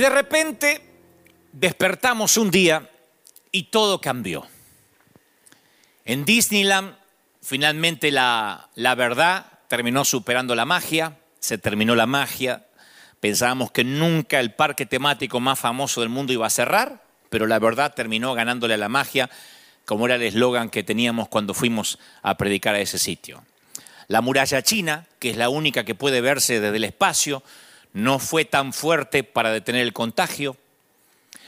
Y de repente despertamos un día y todo cambió. En Disneyland finalmente la, la verdad terminó superando la magia, se terminó la magia, pensábamos que nunca el parque temático más famoso del mundo iba a cerrar, pero la verdad terminó ganándole a la magia, como era el eslogan que teníamos cuando fuimos a predicar a ese sitio. La muralla china, que es la única que puede verse desde el espacio, no fue tan fuerte para detener el contagio.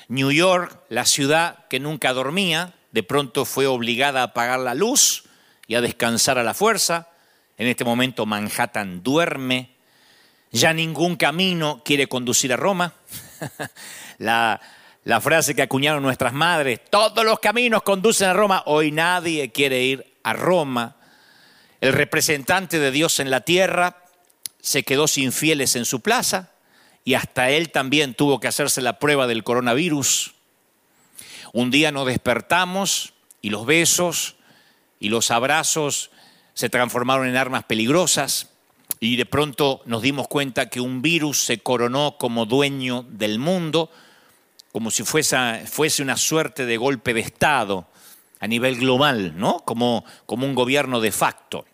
New York, la ciudad que nunca dormía, de pronto fue obligada a apagar la luz y a descansar a la fuerza. En este momento Manhattan duerme. Ya ningún camino quiere conducir a Roma. la, la frase que acuñaron nuestras madres, todos los caminos conducen a Roma, hoy nadie quiere ir a Roma. El representante de Dios en la tierra se quedó sin fieles en su plaza y hasta él también tuvo que hacerse la prueba del coronavirus. Un día nos despertamos y los besos y los abrazos se transformaron en armas peligrosas y de pronto nos dimos cuenta que un virus se coronó como dueño del mundo, como si fuese, fuese una suerte de golpe de Estado a nivel global, ¿no? Como, como un gobierno de facto.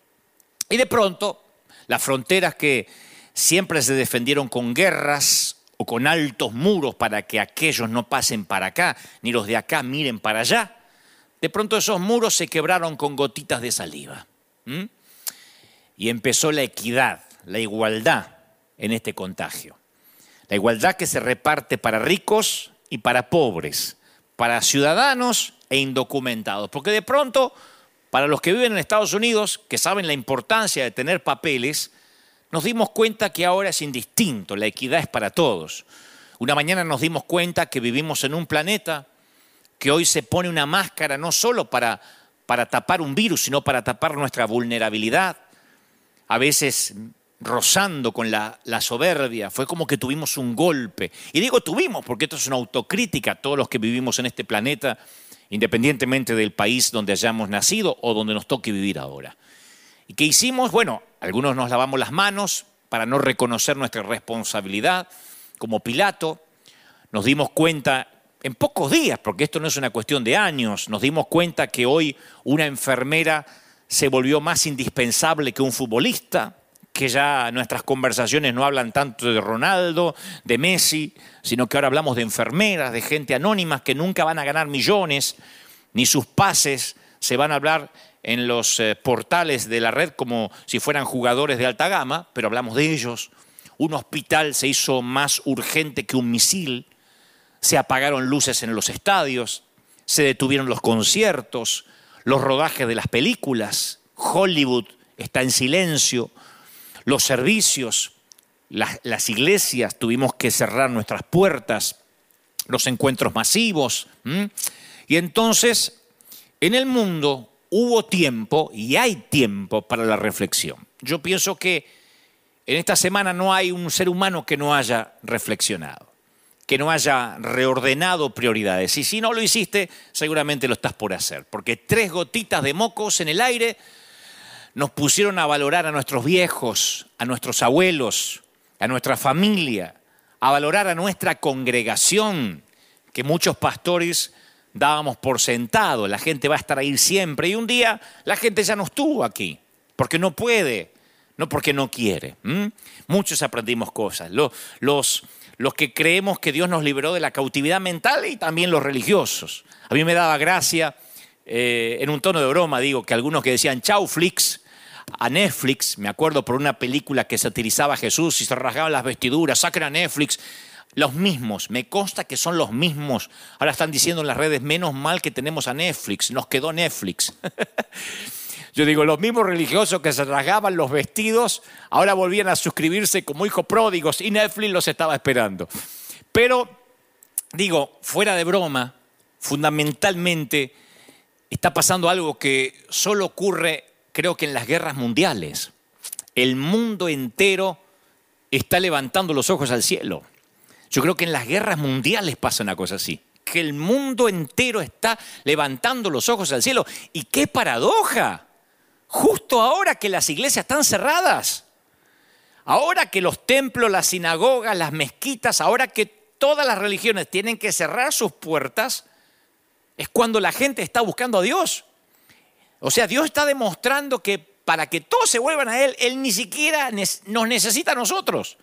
Y de pronto, las fronteras que siempre se defendieron con guerras o con altos muros para que aquellos no pasen para acá, ni los de acá miren para allá, de pronto esos muros se quebraron con gotitas de saliva. Y empezó la equidad, la igualdad en este contagio. La igualdad que se reparte para ricos y para pobres, para ciudadanos e indocumentados. Porque de pronto, para los que viven en Estados Unidos, que saben la importancia de tener papeles, nos dimos cuenta que ahora es indistinto, la equidad es para todos. Una mañana nos dimos cuenta que vivimos en un planeta que hoy se pone una máscara no solo para, para tapar un virus, sino para tapar nuestra vulnerabilidad, a veces rozando con la, soberbia, fue como que tuvimos un golpe. Y digo tuvimos, porque esto es una autocrítica todos los que vivimos en este planeta, independientemente del país donde hayamos nacido o donde nos toque vivir ahora. ¿Y qué hicimos? Bueno, algunos nos lavamos las manos para no reconocer nuestra responsabilidad, como Pilato, nos dimos cuenta en pocos días, porque esto no es una cuestión de años, nos dimos cuenta que hoy una enfermera se volvió más indispensable que un futbolista, que ya nuestras conversaciones no hablan tanto de Ronaldo, de Messi, sino que ahora hablamos de enfermeras, de gente anónima que nunca van a ganar millones, ni sus pases se van a hablar en los eh, portales de la red como si fueran jugadores de alta gama, pero hablamos de ellos. Un hospital se hizo más urgente que un misil se apagaron luces en los estadios, se detuvieron los conciertos, los rodajes de las películas, Hollywood está en silencio, los servicios, las, iglesias tuvimos que cerrar nuestras puertas, los encuentros masivos. Y entonces, en el mundo hubo tiempo y hay tiempo para la reflexión. Yo pienso que en esta semana no hay un ser humano que no haya reflexionado que no haya reordenado prioridades. Y si no lo hiciste, seguramente lo estás por hacer. Porque tres gotitas de mocos en el aire nos pusieron a valorar a nuestros viejos, a nuestros abuelos, a nuestra familia, a valorar a nuestra congregación, que muchos pastores dábamos por sentado, la gente va a estar ahí siempre. Y un día la gente ya no estuvo aquí, porque no puede, no porque no quiere. Muchos aprendimos cosas. Los, que creemos que Dios nos liberó de la cautividad mental y también los religiosos. A mí me daba gracia, eh, en un tono de broma, digo, que algunos que decían chau Flix a Netflix, me acuerdo por una película que satirizaba a Jesús y se rasgaban las vestiduras, saquen a Netflix. Los mismos, me consta que son los mismos. Ahora están diciendo en las redes, menos mal que tenemos a Netflix, nos quedó Netflix. Yo digo, los mismos religiosos que se rasgaban los vestidos, ahora volvían a suscribirse como hijos pródigos y Netflix los estaba esperando. Pero, digo, fuera de broma, fundamentalmente está pasando algo que solo ocurre, creo que en las guerras mundiales. El mundo entero está levantando los ojos al cielo. Yo creo que en las guerras mundiales pasa una cosa así que el mundo entero está levantando los ojos al cielo. Y qué paradoja justo ahora que las iglesias están cerradas, ahora que los templos, las sinagogas, las mezquitas, ahora que todas las religiones tienen que cerrar sus puertas, es cuando la gente está buscando a Dios. O sea, Dios está demostrando que para que todos se vuelvan a Él, Él ni siquiera nos necesita a nosotros.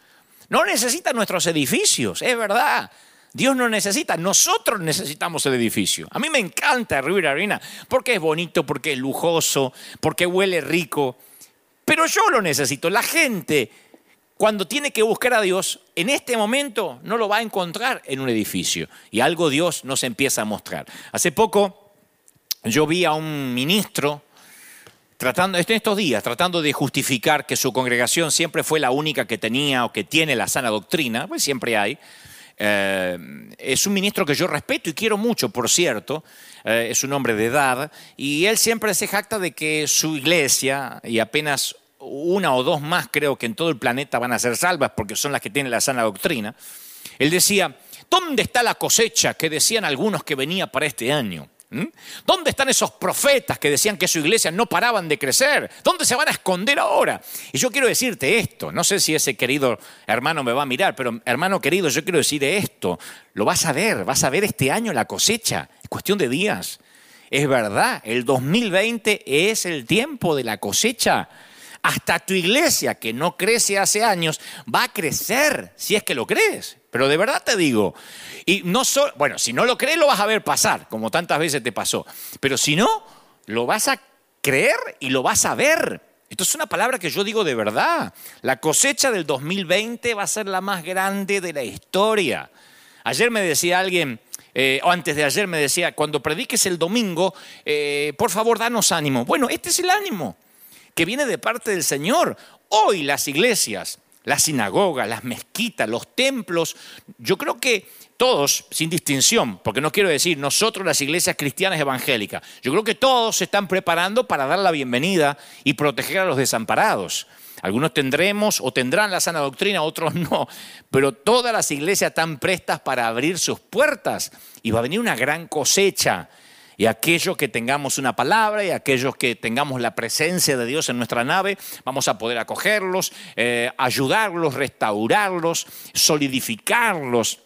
No necesita nuestros edificios, es verdad. Dios no necesita, nosotros necesitamos el edificio. A mí me encanta River Arena porque es bonito, porque es lujoso, porque huele rico. Pero yo lo necesito. La gente, cuando tiene que buscar a Dios, en este momento no lo va a encontrar en un edificio. Y algo Dios nos empieza a mostrar. Hace poco yo vi a un ministro tratando, en estos días, tratando de justificar que su congregación siempre fue la única que tenía o que tiene la sana doctrina, pues siempre hay, eh, es un ministro que yo respeto y quiero mucho, por cierto. Eh, es un hombre de edad y él siempre se jacta de que su iglesia, y apenas una o dos más creo que en todo el planeta van a ser salvas porque son las que tienen la sana doctrina, él decía, ¿dónde está la cosecha que decían algunos que venía para este año? ¿Mm? ¿Dónde están esos profetas que decían que su iglesia no paraban de crecer? ¿Dónde se van a esconder ahora? Y yo quiero decirte esto, no sé si ese querido hermano me va a mirar, pero hermano querido, yo quiero decir esto, lo vas a ver, vas a ver este año la cosecha, es cuestión de días. Es verdad, el 2020 es el tiempo de la cosecha. Hasta tu iglesia, que no crece hace años, va a crecer, si es que lo crees. Pero de verdad te digo, y no solo, bueno, si no lo crees lo vas a ver pasar, como tantas veces te pasó, pero si no, lo vas a creer y lo vas a ver. Esto es una palabra que yo digo de verdad. La cosecha del 2020 va a ser la más grande de la historia. Ayer me decía alguien, eh, o antes de ayer me decía, cuando prediques el domingo, eh, por favor, danos ánimo. Bueno, este es el ánimo que viene de parte del Señor. Hoy las iglesias las sinagogas, las mezquitas, los templos, yo creo que todos, sin distinción, porque no quiero decir nosotros las iglesias cristianas evangélicas, yo creo que todos se están preparando para dar la bienvenida y proteger a los desamparados. Algunos tendremos o tendrán la sana doctrina, otros no, pero todas las iglesias están prestas para abrir sus puertas y va a venir una gran cosecha. Y aquellos que tengamos una palabra y aquellos que tengamos la presencia de Dios en nuestra nave, vamos a poder acogerlos, eh, ayudarlos, restaurarlos, solidificarlos.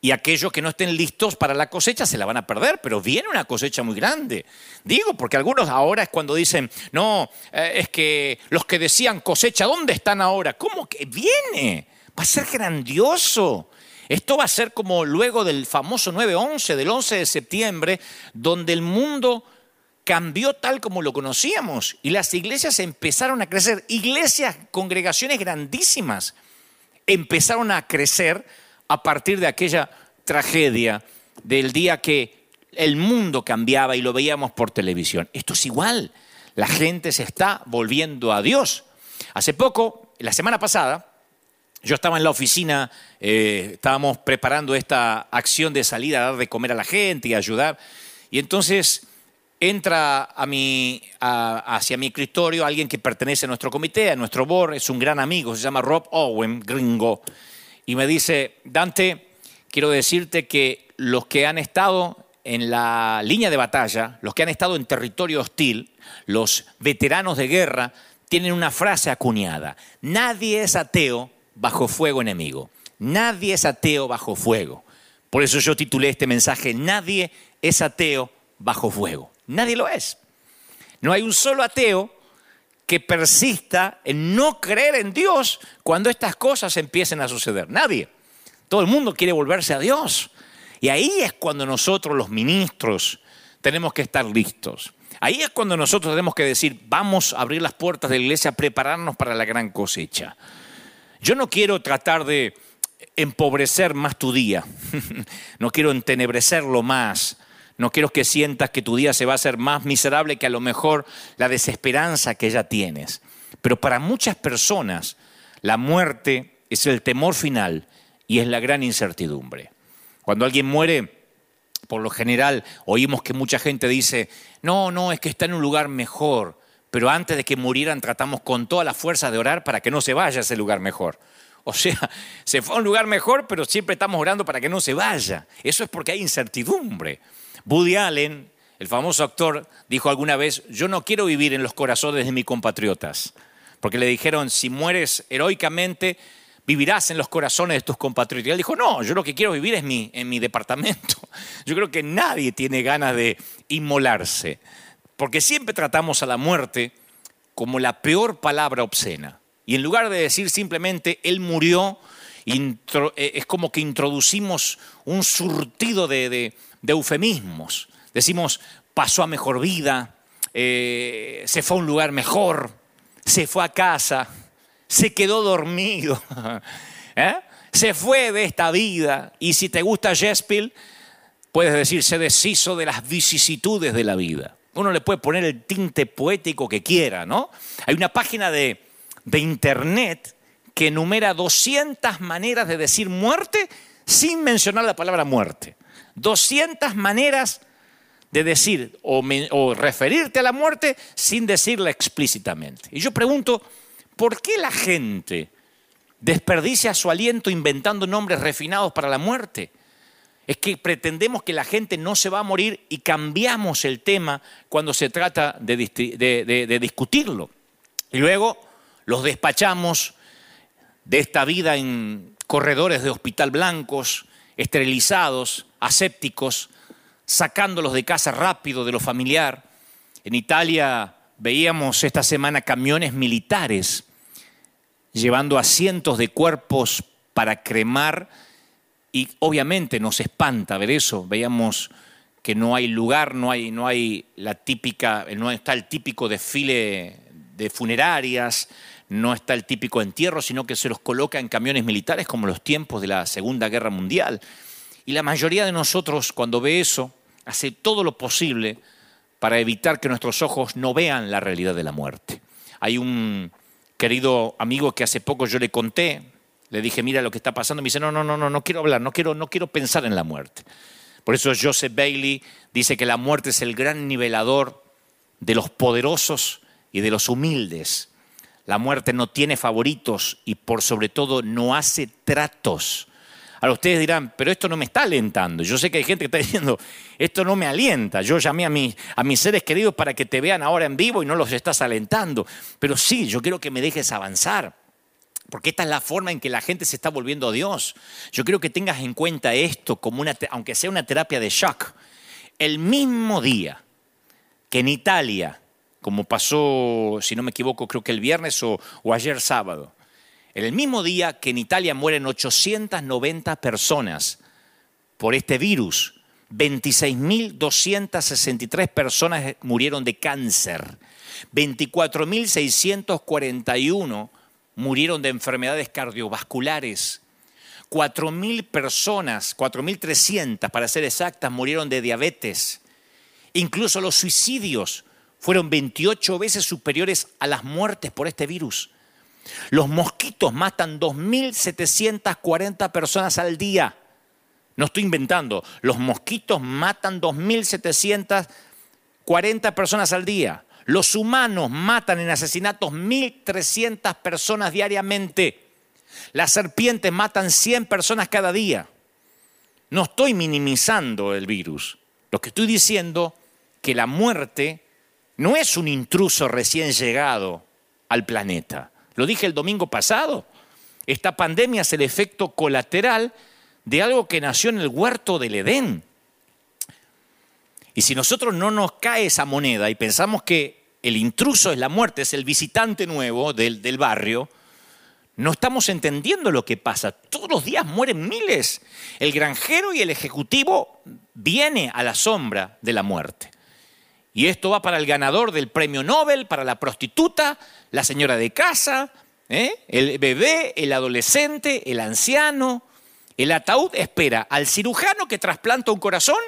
Y aquellos que no estén listos para la cosecha se la van a perder, pero viene una cosecha muy grande. Digo, porque algunos ahora es cuando dicen, no, eh, es que los que decían cosecha, ¿dónde están ahora? ¿Cómo que viene? Va a ser grandioso. Esto va a ser como luego del famoso 9-11, del 11 de septiembre, donde el mundo cambió tal como lo conocíamos y las iglesias empezaron a crecer. Iglesias, congregaciones grandísimas, empezaron a crecer a partir de aquella tragedia del día que el mundo cambiaba y lo veíamos por televisión. Esto es igual. La gente se está volviendo a Dios. Hace poco, la semana pasada, yo estaba en la oficina, eh, estábamos preparando esta acción de salir a dar de comer a la gente y ayudar. Y entonces entra a mi, hacia mi escritorio alguien que pertenece a nuestro comité, a nuestro board, es un gran amigo, se llama Rob Owen, gringo. Y me dice, Dante, quiero decirte que los que han estado en la línea de batalla, los que han estado en territorio hostil, los veteranos de guerra, tienen una frase acuñada. Nadie es ateo bajo fuego enemigo. Nadie es ateo bajo fuego. Por eso yo titulé este mensaje, Nadie es ateo bajo fuego. Nadie lo es. No hay un solo ateo que persista en no creer en Dios cuando estas cosas empiecen a suceder. Nadie. Todo el mundo quiere volverse a Dios. Y ahí es cuando nosotros los ministros tenemos que estar listos. Ahí es cuando nosotros tenemos que decir, vamos a abrir las puertas de la iglesia, prepararnos para la gran cosecha. Yo no quiero tratar de empobrecer más tu día, no quiero entenebrecerlo más, no quiero que sientas que tu día se va a hacer más miserable que a lo mejor la desesperanza que ya tienes. Pero para muchas personas la muerte es el temor final y es la gran incertidumbre. Cuando alguien muere, por lo general oímos que mucha gente dice, no, no, es que está en un lugar mejor, pero antes de que murieran tratamos con toda la fuerza de orar para que no se vaya a ese lugar mejor. O sea, se fue a un lugar mejor, pero siempre estamos orando para que no se vaya. Eso es porque hay incertidumbre. Woody Allen, el famoso actor, dijo alguna vez, yo no quiero vivir en los corazones de mis compatriotas, porque le dijeron, si mueres heroicamente, vivirás en los corazones de tus compatriotas. Y él dijo, no, yo lo que quiero vivir es mi, en mi departamento. Yo creo que nadie tiene ganas de inmolarse, porque siempre tratamos a la muerte como la peor palabra obscena. Y en lugar de decir simplemente, Él murió, eh, es como que introducimos un surtido de, eufemismos. Decimos, pasó a mejor vida, eh, se fue a un lugar mejor, se fue a casa, se quedó dormido, ¿eh? se fue de esta vida. Y si te gusta Jespil, puedes decir, se deshizo de las vicisitudes de la vida. Uno le puede poner el tinte poético que quiera, ¿no? Hay una página de, de internet que enumera 200 maneras de decir muerte sin mencionar la palabra muerte. 200 maneras de decir o, o, referirte a la muerte sin decirla explícitamente. Y yo pregunto, ¿por qué la gente desperdicia su aliento inventando nombres refinados para la muerte? Es que pretendemos que la gente no se va a morir y cambiamos el tema cuando se trata de, discutirlo. Y luego los despachamos de esta vida en corredores de hospital blancos, esterilizados, asépticos, sacándolos de casa rápido de lo familiar. En Italia veíamos esta semana camiones militares llevando a cientos de cuerpos para cremar y obviamente nos espanta ver eso. Veíamos que no hay lugar, no hay, no hay la típica, no está el típico desfile de funerarias, no está el típico entierro, sino que se los coloca en camiones militares como los tiempos de la Segunda Guerra Mundial. Y la mayoría de nosotros, cuando ve eso, hace todo lo posible para evitar que nuestros ojos no vean la realidad de la muerte. Hay un querido amigo que hace poco yo le conté, le dije, mira lo que está pasando. Me dice, no, no, no, no, no quiero hablar, no quiero, no quiero pensar en la muerte. Por eso Joseph Bailey dice que la muerte es el gran nivelador de los poderosos y de los humildes. La muerte no tiene favoritos y por sobre todo no hace tratos. Ahora ustedes dirán, pero esto no me está alentando. Yo sé que hay gente que está diciendo, esto no me alienta. Yo llamé a, a mis seres queridos para que te vean ahora en vivo y no los estás alentando. Pero sí, yo quiero que me dejes avanzar. Porque esta es la forma en que la gente se está volviendo a Dios. Yo quiero que tengas en cuenta esto como una, aunque sea una terapia de shock. El mismo día que en Italia, como pasó, si no me equivoco, creo que el viernes o, o ayer sábado, el mismo día que en Italia mueren 890 personas por este virus, 26.263 personas murieron de cáncer, 24.641 murieron de enfermedades cardiovasculares. 4.000 personas, 4.300 para ser exactas, murieron de diabetes. Incluso los suicidios fueron 28 veces superiores a las muertes por este virus. Los mosquitos matan 2.740 personas al día. No estoy inventando. Los mosquitos matan 2.740 personas al día. Los humanos matan en asesinatos 1.300 personas diariamente. Las serpientes matan 100 personas cada día. No estoy minimizando el virus. Lo que estoy diciendo que la muerte no es un intruso recién llegado al planeta. Lo dije el domingo pasado. Esta pandemia es el efecto colateral de algo que nació en el huerto del Edén. Y si nosotros no nos cae esa moneda y pensamos que el intruso es la muerte, es el visitante nuevo del, del barrio, no estamos entendiendo lo que pasa. Todos los días mueren miles. El granjero y el ejecutivo viene a la sombra de la muerte. Y esto va para el ganador del premio Nobel, para la prostituta, la señora de casa, ¿eh? el bebé, el adolescente, el anciano. El ataúd espera al cirujano que trasplanta un corazón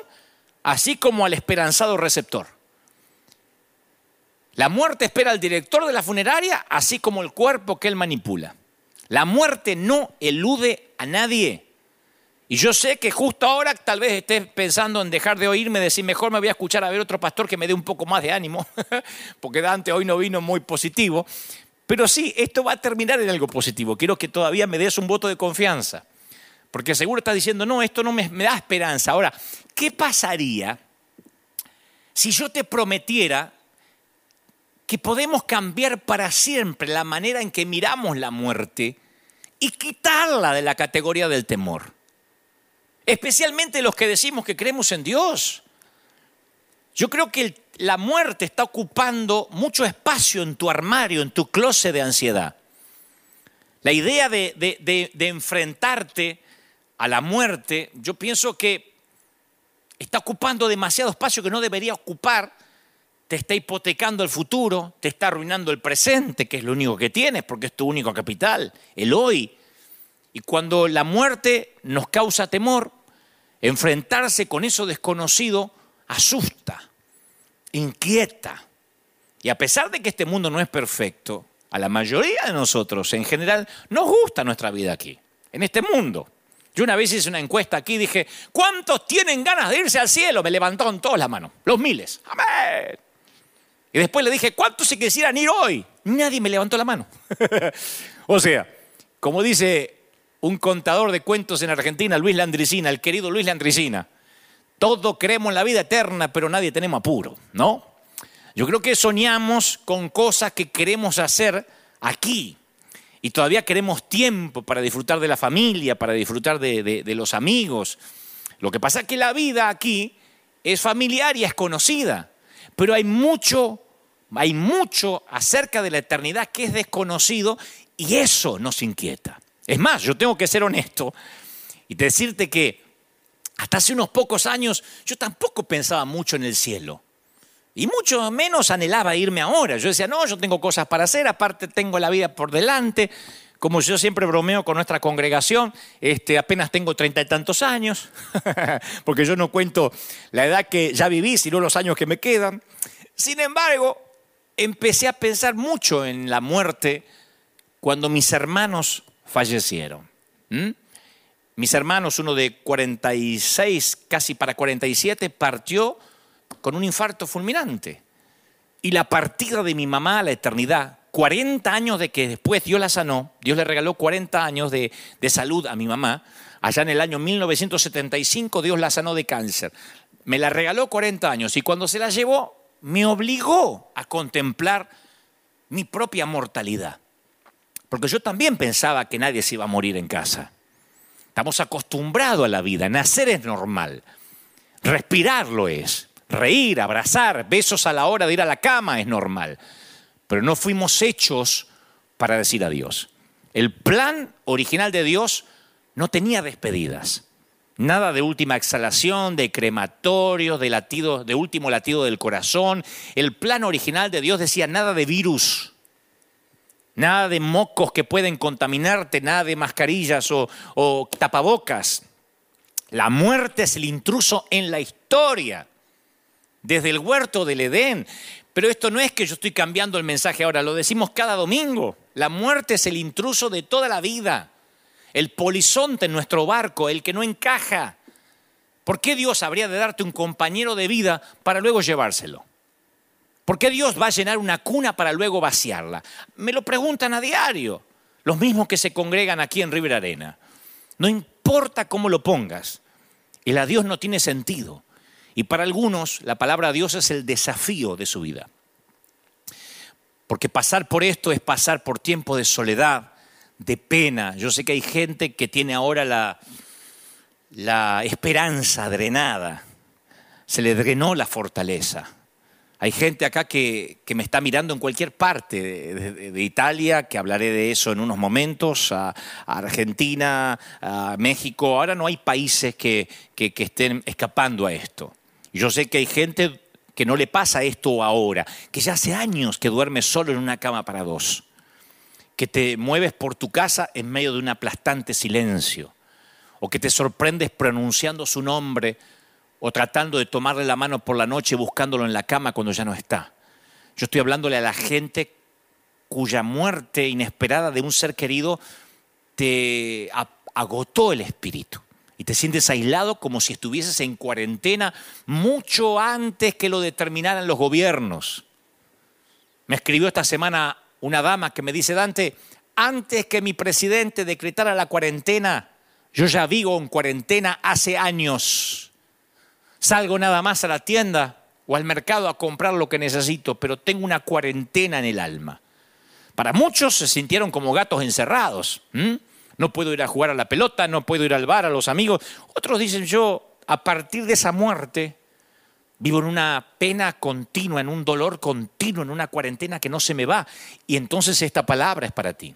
así como al esperanzado receptor. La muerte espera al director de la funeraria, así como el cuerpo que él manipula. La muerte no elude a nadie. Y yo sé que justo ahora tal vez estés pensando en dejar de oírme, decir mejor me voy a escuchar a ver otro pastor que me dé un poco más de ánimo, porque Dante hoy no vino muy positivo. Pero sí, esto va a terminar en algo positivo. Quiero que todavía me des un voto de confianza. Porque seguro estás diciendo, no, esto no me, da esperanza. Ahora, ¿qué pasaría si yo te prometiera que podemos cambiar para siempre la manera en que miramos la muerte y quitarla de la categoría del temor. Especialmente los que decimos que creemos en Dios. Yo creo que la muerte está ocupando mucho espacio en tu armario, en tu closet de ansiedad. La idea de, enfrentarte a la muerte, yo pienso que está ocupando demasiado espacio que no debería ocupar, te está hipotecando el futuro, te está arruinando el presente, que es lo único que tienes, porque es tu único capital, el hoy. Y cuando la muerte nos causa temor, enfrentarse con eso desconocido asusta, inquieta. Y a pesar de que este mundo no es perfecto, a la mayoría de nosotros en general nos gusta nuestra vida aquí, en este mundo. Yo una vez hice una encuesta aquí y dije, ¿cuántos tienen ganas de irse al cielo? Me levantaron todos la mano, los miles. Amén. Y después le dije, ¿cuántos se quisieran ir hoy? Nadie me levantó la mano. o sea, como dice un contador de cuentos en Argentina, Luis Landricina, el querido Luis Landricina, todos creemos en la vida eterna, pero nadie tenemos apuro, ¿no? Yo creo que soñamos con cosas que queremos hacer aquí y todavía queremos tiempo para disfrutar de la familia, para disfrutar de, los amigos. Lo que pasa es que la vida aquí es familiar y es conocida, pero hay mucho, hay mucho acerca de la eternidad que es desconocido y eso nos inquieta. Es más, yo tengo que ser honesto y decirte que hasta hace unos pocos años yo tampoco pensaba mucho en el cielo. Y mucho menos anhelaba irme ahora. Yo decía, no, yo tengo cosas para hacer, aparte tengo la vida por delante. Como yo siempre bromeo con nuestra congregación, este, apenas tengo treinta y tantos años, porque yo no cuento la edad que ya viví, sino los años que me quedan. Sin embargo, empecé a pensar mucho en la muerte cuando mis hermanos fallecieron. Mis hermanos, uno de 46, casi para 47, partió con un infarto fulminante. Y la partida de mi mamá a la eternidad, 40 años de que después Dios la sanó, Dios le regaló 40 años de, salud a mi mamá, allá en el año 1975 Dios la sanó de cáncer. Me la regaló 40 años y cuando se la llevó me obligó a contemplar mi propia mortalidad. Porque yo también pensaba que nadie se iba a morir en casa. Estamos acostumbrados a la vida, nacer es normal, respirar lo es. Reír, abrazar, besos a la hora de ir a la cama es normal. Pero no fuimos hechos para decir adiós. El plan original de Dios no tenía despedidas. Nada de última exhalación, de crematorio, de latido, de último latido del corazón. El plan original de Dios decía nada de virus, nada de mocos que pueden contaminarte, nada de mascarillas o tapabocas. La muerte es el intruso en la historia desde el huerto del Edén. Pero esto no es que yo estoy cambiando el mensaje ahora, lo decimos cada domingo. La muerte es el intruso de toda la vida, el polizonte en nuestro barco, el que no encaja. ¿Por qué Dios habría de darte un compañero de vida para luego llevárselo? ¿Por qué Dios va a llenar una cuna para luego vaciarla? Me lo preguntan a diario, los mismos que se congregan aquí en River Arena. No importa cómo lo pongas, el adiós no tiene sentido. Y para algunos la palabra Dios es el desafío de su vida. Porque pasar por esto es pasar por tiempo de soledad, de pena. Yo sé que hay gente que tiene ahora la, esperanza drenada. Se le drenó la fortaleza. Hay gente acá que, me está mirando en cualquier parte de, Italia, que hablaré de eso en unos momentos, a, Argentina, a México. Ahora no hay países que estén escapando a esto. Yo sé que hay gente que no le pasa esto ahora, que ya hace años que duermes solo en una cama para dos, que te mueves por tu casa en medio de un aplastante silencio, o que te sorprendes pronunciando su nombre o tratando de tomarle la mano por la noche buscándolo en la cama cuando ya no está. Yo estoy hablándole a la gente cuya muerte inesperada de un ser querido te agotó el espíritu y te sientes aislado como si estuvieses en cuarentena mucho antes que lo determinaran los gobiernos. Me escribió esta semana una dama que me dice, Dante, antes que mi presidente decretara la cuarentena, yo ya vivo en cuarentena hace años. Salgo nada más a la tienda o al mercado a comprar lo que necesito, pero tengo una cuarentena en el alma. Para muchos se sintieron como gatos encerrados. No puedo ir a jugar a la pelota, no puedo ir al bar, a los amigos. Otros dicen, yo a partir de esa muerte vivo en una pena continua, en un dolor continuo, en una cuarentena que no se me va. Y entonces esta palabra es para ti.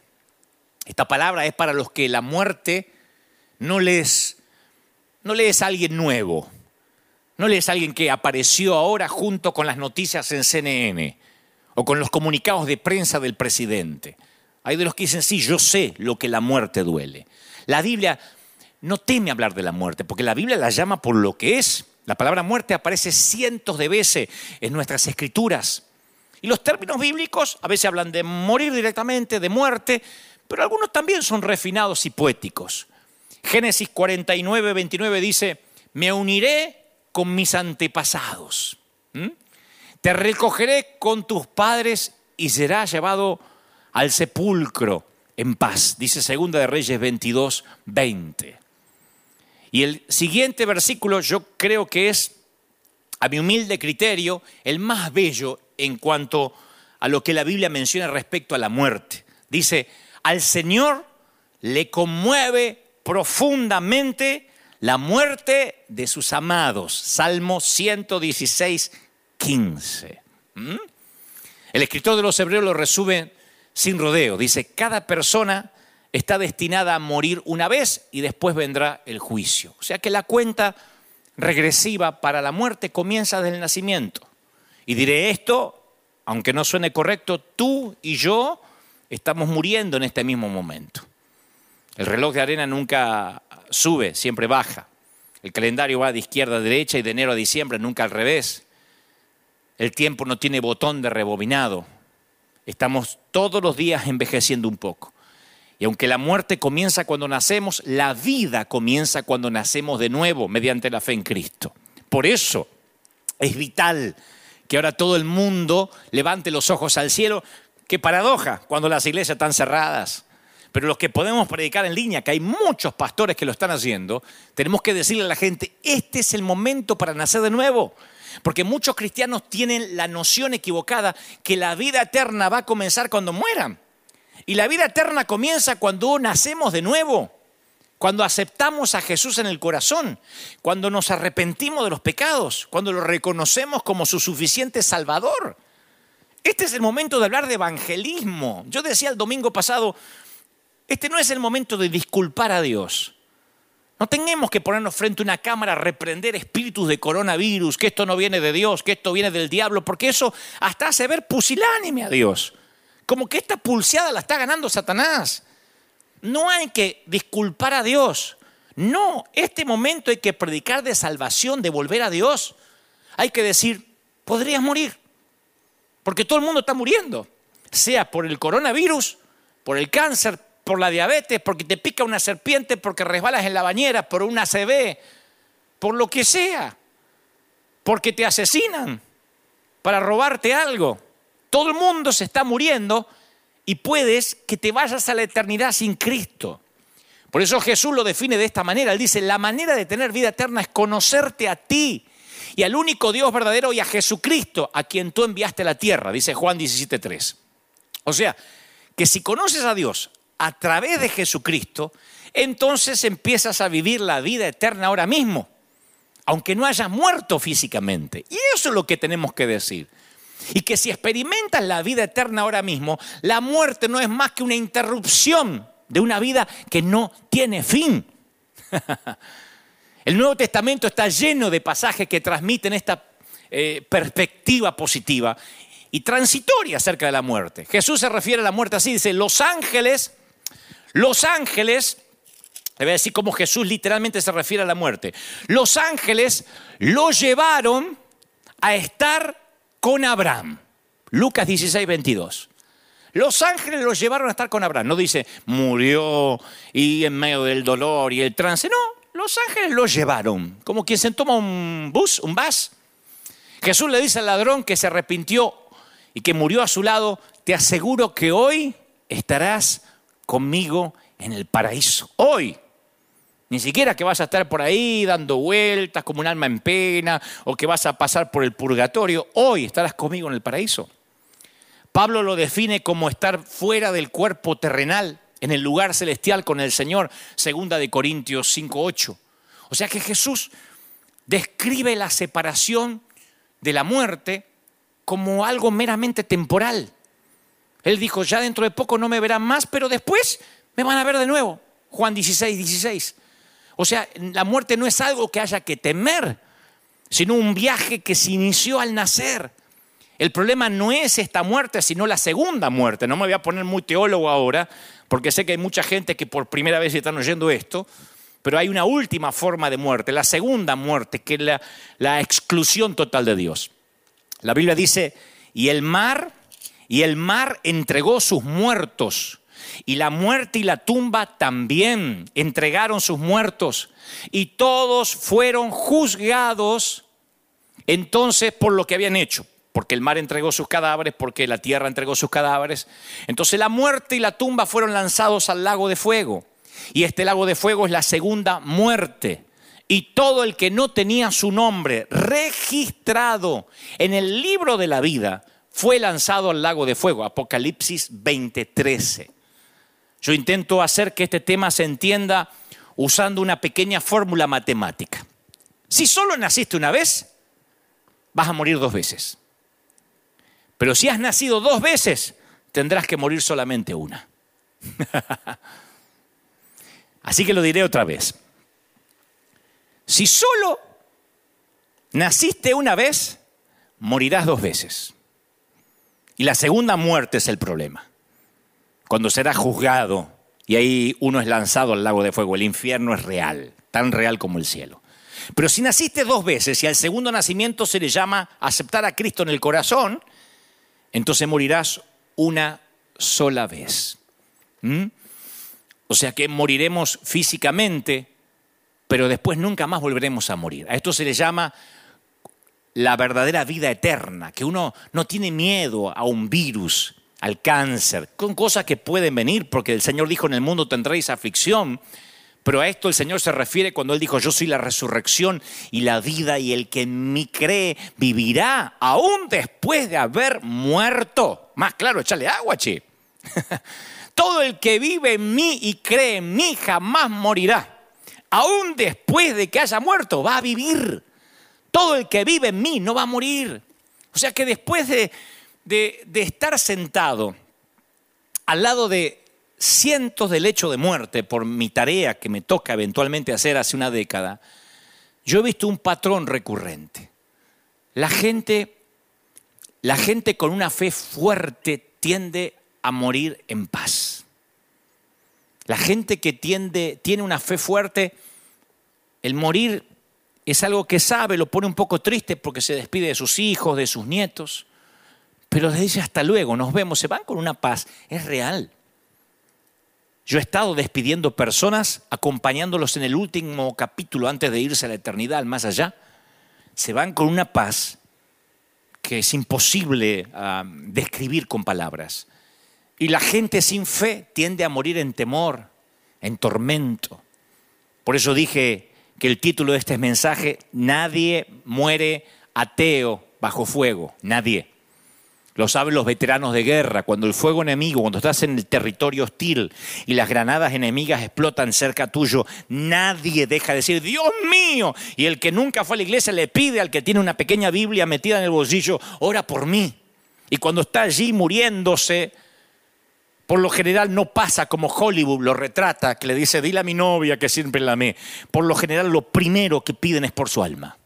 Esta palabra es para los que la muerte no les, no les es alguien nuevo, no les es alguien que apareció ahora junto con las noticias en CNN o con los comunicados de prensa del presidente. Hay de los que dicen, sí, yo sé lo que la muerte duele. La Biblia no teme hablar de la muerte, porque la Biblia la llama por lo que es. La palabra muerte aparece cientos de veces en nuestras escrituras. Y los términos bíblicos a veces hablan de morir directamente, de muerte, pero algunos también son refinados y poéticos. Génesis 49, 29 dice, me uniré con mis antepasados. Te recogeré con tus padres y serás llevado al sepulcro en paz, dice Segunda de Reyes 22, 20. Y el siguiente versículo yo creo que es, a mi humilde criterio, el más bello en cuanto a lo que la Biblia menciona respecto a la muerte. Dice, al Señor le conmueve profundamente la muerte de sus amados. Salmo 116, 15. ¿Mm? El escritor de los Hebreos lo resume sin rodeo. Dice, cada persona está destinada a morir una vez y después vendrá el juicio. O sea que la cuenta regresiva para la muerte comienza desde el nacimiento. Y diré esto, aunque no suene correcto, tú y yo estamos muriendo en este mismo momento. El reloj de arena nunca sube, siempre baja. El calendario va de izquierda a derecha y de enero a diciembre, nunca al revés. El tiempo no tiene botón de rebobinado. Estamos todos los días envejeciendo un poco. Y aunque la muerte comienza cuando nacemos, la vida comienza cuando nacemos de nuevo mediante la fe en Cristo. Por eso es vital que ahora todo el mundo levante los ojos al cielo. Qué paradoja cuando las iglesias están cerradas. Pero los que podemos predicar en línea, que hay muchos pastores que lo están haciendo, tenemos que decirle a la gente, este es el momento para nacer de nuevo. Porque muchos cristianos tienen la noción equivocada que la vida eterna va a comenzar cuando mueran. Y la vida eterna comienza cuando nacemos de nuevo, cuando aceptamos a Jesús en el corazón, cuando nos arrepentimos de los pecados, cuando lo reconocemos como su suficiente Salvador. Este es el momento de hablar de evangelismo. Yo decía el domingo pasado, este no es el momento de disculpar a Dios. No tenemos que ponernos frente a una cámara a reprender espíritus de coronavirus, que esto no viene de Dios, que esto viene del diablo, porque eso hasta hace ver pusilánime a Dios. Como que esta pulseada la está ganando Satanás. No hay que disculpar a Dios. No, este momento hay que predicar de salvación, de volver a Dios. Hay que decir, podrías morir, porque todo el mundo está muriendo, sea por el coronavirus, por el cáncer, por la diabetes, porque te pica una serpiente, porque resbalas en la bañera, por una CB, por lo que sea, porque te asesinan para robarte algo. Todo el mundo se está muriendo y puedes que te vayas a la eternidad sin Cristo. Por eso Jesús lo define de esta manera. Él dice, la manera de tener vida eterna es conocerte a ti y al único Dios verdadero y a Jesucristo, a quien tú enviaste a la tierra, dice Juan 17.3. O sea, que si conoces a Dios, a través de Jesucristo, entonces empiezas a vivir la vida eterna ahora mismo, aunque no hayas muerto físicamente. Y eso es lo que tenemos que decir. Y que si experimentas la vida eterna ahora mismo, la muerte no es más que una interrupción de una vida que no tiene fin. El Nuevo Testamento está lleno de pasajes que transmiten esta eh, perspectiva positiva y transitoria acerca de la muerte. Jesús se refiere a la muerte así, dice, los ángeles los ángeles, le voy a decir cómo Jesús literalmente se refiere a la muerte. Los ángeles lo llevaron a estar con Abraham. Lucas 16, 22. Los ángeles lo llevaron a estar con Abraham. No dice murió y en medio del dolor y el trance. No, los ángeles lo llevaron. Como quien se toma un bus, un bus. Jesús le dice al ladrón que se arrepintió y que murió a su lado, te aseguro que hoy estarás conmigo en el paraíso. Hoy. Ni siquiera que vas a estar por ahí dando vueltas como un alma en pena o que vas a pasar por el purgatorio. Hoy estarás conmigo en el paraíso. Pablo lo define como estar fuera del cuerpo terrenal en el lugar celestial con el Señor, segunda de Corintios 5:8. O sea que Jesús describe la separación de la muerte como algo meramente temporal. Él dijo, ya dentro de poco no me verán más, pero después me van a ver de nuevo. Juan 16, 16. O sea, la muerte no es algo que haya que temer, sino un viaje que se inició al nacer. El problema no es esta muerte, sino la segunda muerte. No me voy a poner muy teólogo ahora, porque sé que hay mucha gente que por primera vez están oyendo esto, pero hay una última forma de muerte, la segunda muerte, que es la, la exclusión total de Dios. La Biblia dice, y el mar, y el mar entregó sus muertos, y la muerte y la tumba también entregaron sus muertos, y todos fueron juzgados entonces por lo que habían hecho porque el mar entregó sus cadáveres, porque la tierra entregó sus cadáveres. Entonces la muerte y la tumba fueron lanzados al lago de fuego. Y este lago de fuego es la segunda muerte. Y todo el que no tenía su nombre registrado en el libro de la vida fue lanzado al lago de fuego. Apocalipsis 20:13. Yo intento hacer que este tema se entienda usando una pequeña fórmula matemática. Si solo naciste una vez, vas a morir dos veces. Pero si has nacido dos veces, tendrás que morir solamente una. Así que lo diré otra vez. Si solo naciste una vez, morirás dos veces. Y la segunda muerte es el problema. Cuando serás juzgado y ahí uno es lanzado al lago de fuego, el infierno es real, tan real como el cielo. Pero si naciste dos veces y al segundo nacimiento se le llama aceptar a Cristo en el corazón, entonces morirás una sola vez. ¿Mm? O sea que moriremos físicamente, pero después nunca más volveremos a morir. A esto se le llama la verdadera vida eterna, que uno no tiene miedo a un virus, al cáncer, con cosas que pueden venir, porque el Señor dijo en el mundo tendréis aflicción, pero a esto el Señor se refiere cuando Él dijo, yo soy la resurrección y la vida y el que en mí cree vivirá aún después de haber muerto. Más claro, échale agua, che. Todo el que vive en mí y cree en mí jamás morirá. Aún después de que haya muerto, va a vivir. Todo el que vive en mí no va a morir. O sea que después de, estar sentado al lado de cientos de lecho de muerte por mi tarea que me toca eventualmente hacer hace una década, yo he visto un patrón recurrente. La gente, la gente con una fe fuerte tiende a morir en paz. La gente que tiende, tiene una fe fuerte, el morir es algo que sabe, lo pone un poco triste porque se despide de sus hijos, de sus nietos, pero le dice hasta luego, nos vemos, se van con una paz, es real. Yo he estado despidiendo personas, acompañándolos en el último capítulo antes de irse a la eternidad, al más allá. Se van con una paz que es imposible ah, describir con palabras. Y la gente sin fe tiende a morir en temor, en tormento. Por eso dije que el título de este mensaje, nadie muere ateo bajo fuego, nadie. Lo saben los veteranos de guerra, cuando el fuego enemigo, cuando estás en el territorio hostil y las granadas enemigas explotan cerca tuyo, nadie deja de decir, Dios mío. Y el que nunca fue a la iglesia le pide al que tiene una pequeña Biblia metida en el bolsillo, ora por mí. Y cuando está allí muriéndose, por lo general no pasa como Hollywood lo retrata, que le dice, dile a mi novia que siempre la amé. Por lo general lo primero que piden es por su alma.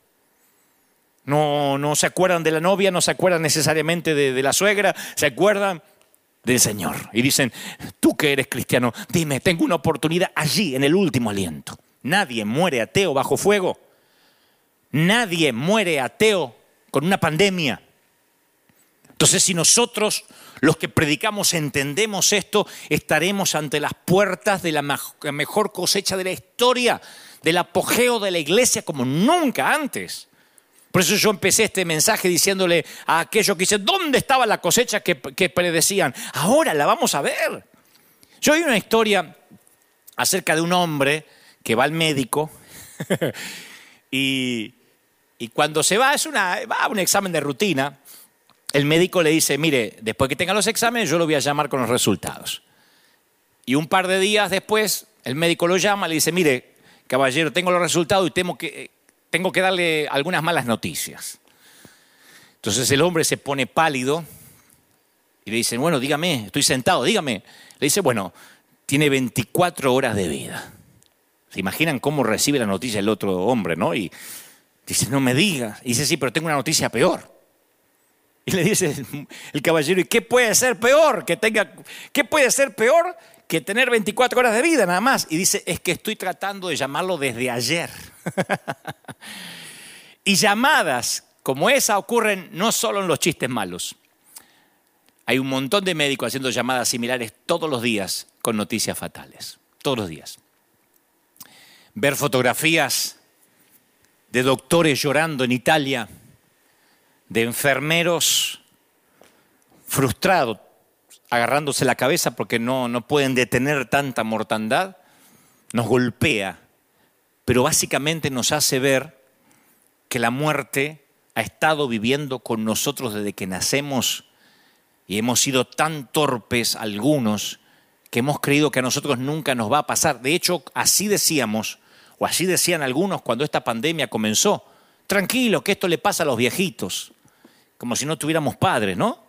No, no se acuerdan de la novia, no se acuerdan necesariamente de, de la suegra, se acuerdan del Señor. Y dicen, tú que eres cristiano, dime, tengo una oportunidad allí, en el último aliento. Nadie muere ateo bajo fuego. Nadie muere ateo con una pandemia. Entonces, si nosotros, los que predicamos, entendemos esto, estaremos ante las puertas de la mejor cosecha de la historia, del apogeo de la iglesia como nunca antes. Por eso yo empecé este mensaje diciéndole a aquellos que dicen, ¿dónde estaba la cosecha que, predecían? Ahora la vamos a ver. Yo oí una historia acerca de un hombre que va al médico y, cuando se va, es una, va a un examen de rutina, el médico le dice, mire, después que tenga los exámenes yo lo voy a llamar con los resultados. Y un par de días después, el médico lo llama, le dice, mire, caballero, tengo los resultados y tengo que, tengo que darle algunas malas noticias. Entonces el hombre se pone pálido y le dice, bueno, dígame, estoy sentado, dígame. Le dice, bueno, tiene 24 horas de vida. ¿Se imaginan cómo recibe la noticia el otro hombre, no? Y dice, no me digas. Y dice, sí, pero tengo una noticia peor. Y le dice el, caballero, ¿y qué puede ser peor? Que tenga, ¿Qué puede ser peor que tener 24 horas de vida nada más? Y dice, es que estoy tratando de llamarlo desde ayer. y llamadas como esa ocurren no solo en los chistes malos. Hay un montón de médicos haciendo llamadas similares todos los días con noticias fatales. Todos los días. Ver fotografías de doctores llorando en Italia de enfermeros frustrados, agarrándose la cabeza porque no, no pueden detener tanta mortandad, nos golpea, pero básicamente nos hace ver que la muerte ha estado viviendo con nosotros desde que nacemos y hemos sido tan torpes algunos que hemos creído que a nosotros nunca nos va a pasar. De hecho, así decíamos, o así decían algunos cuando esta pandemia comenzó. Tranquilo, que esto le pasa a los viejitos como si no tuviéramos padres, ¿no?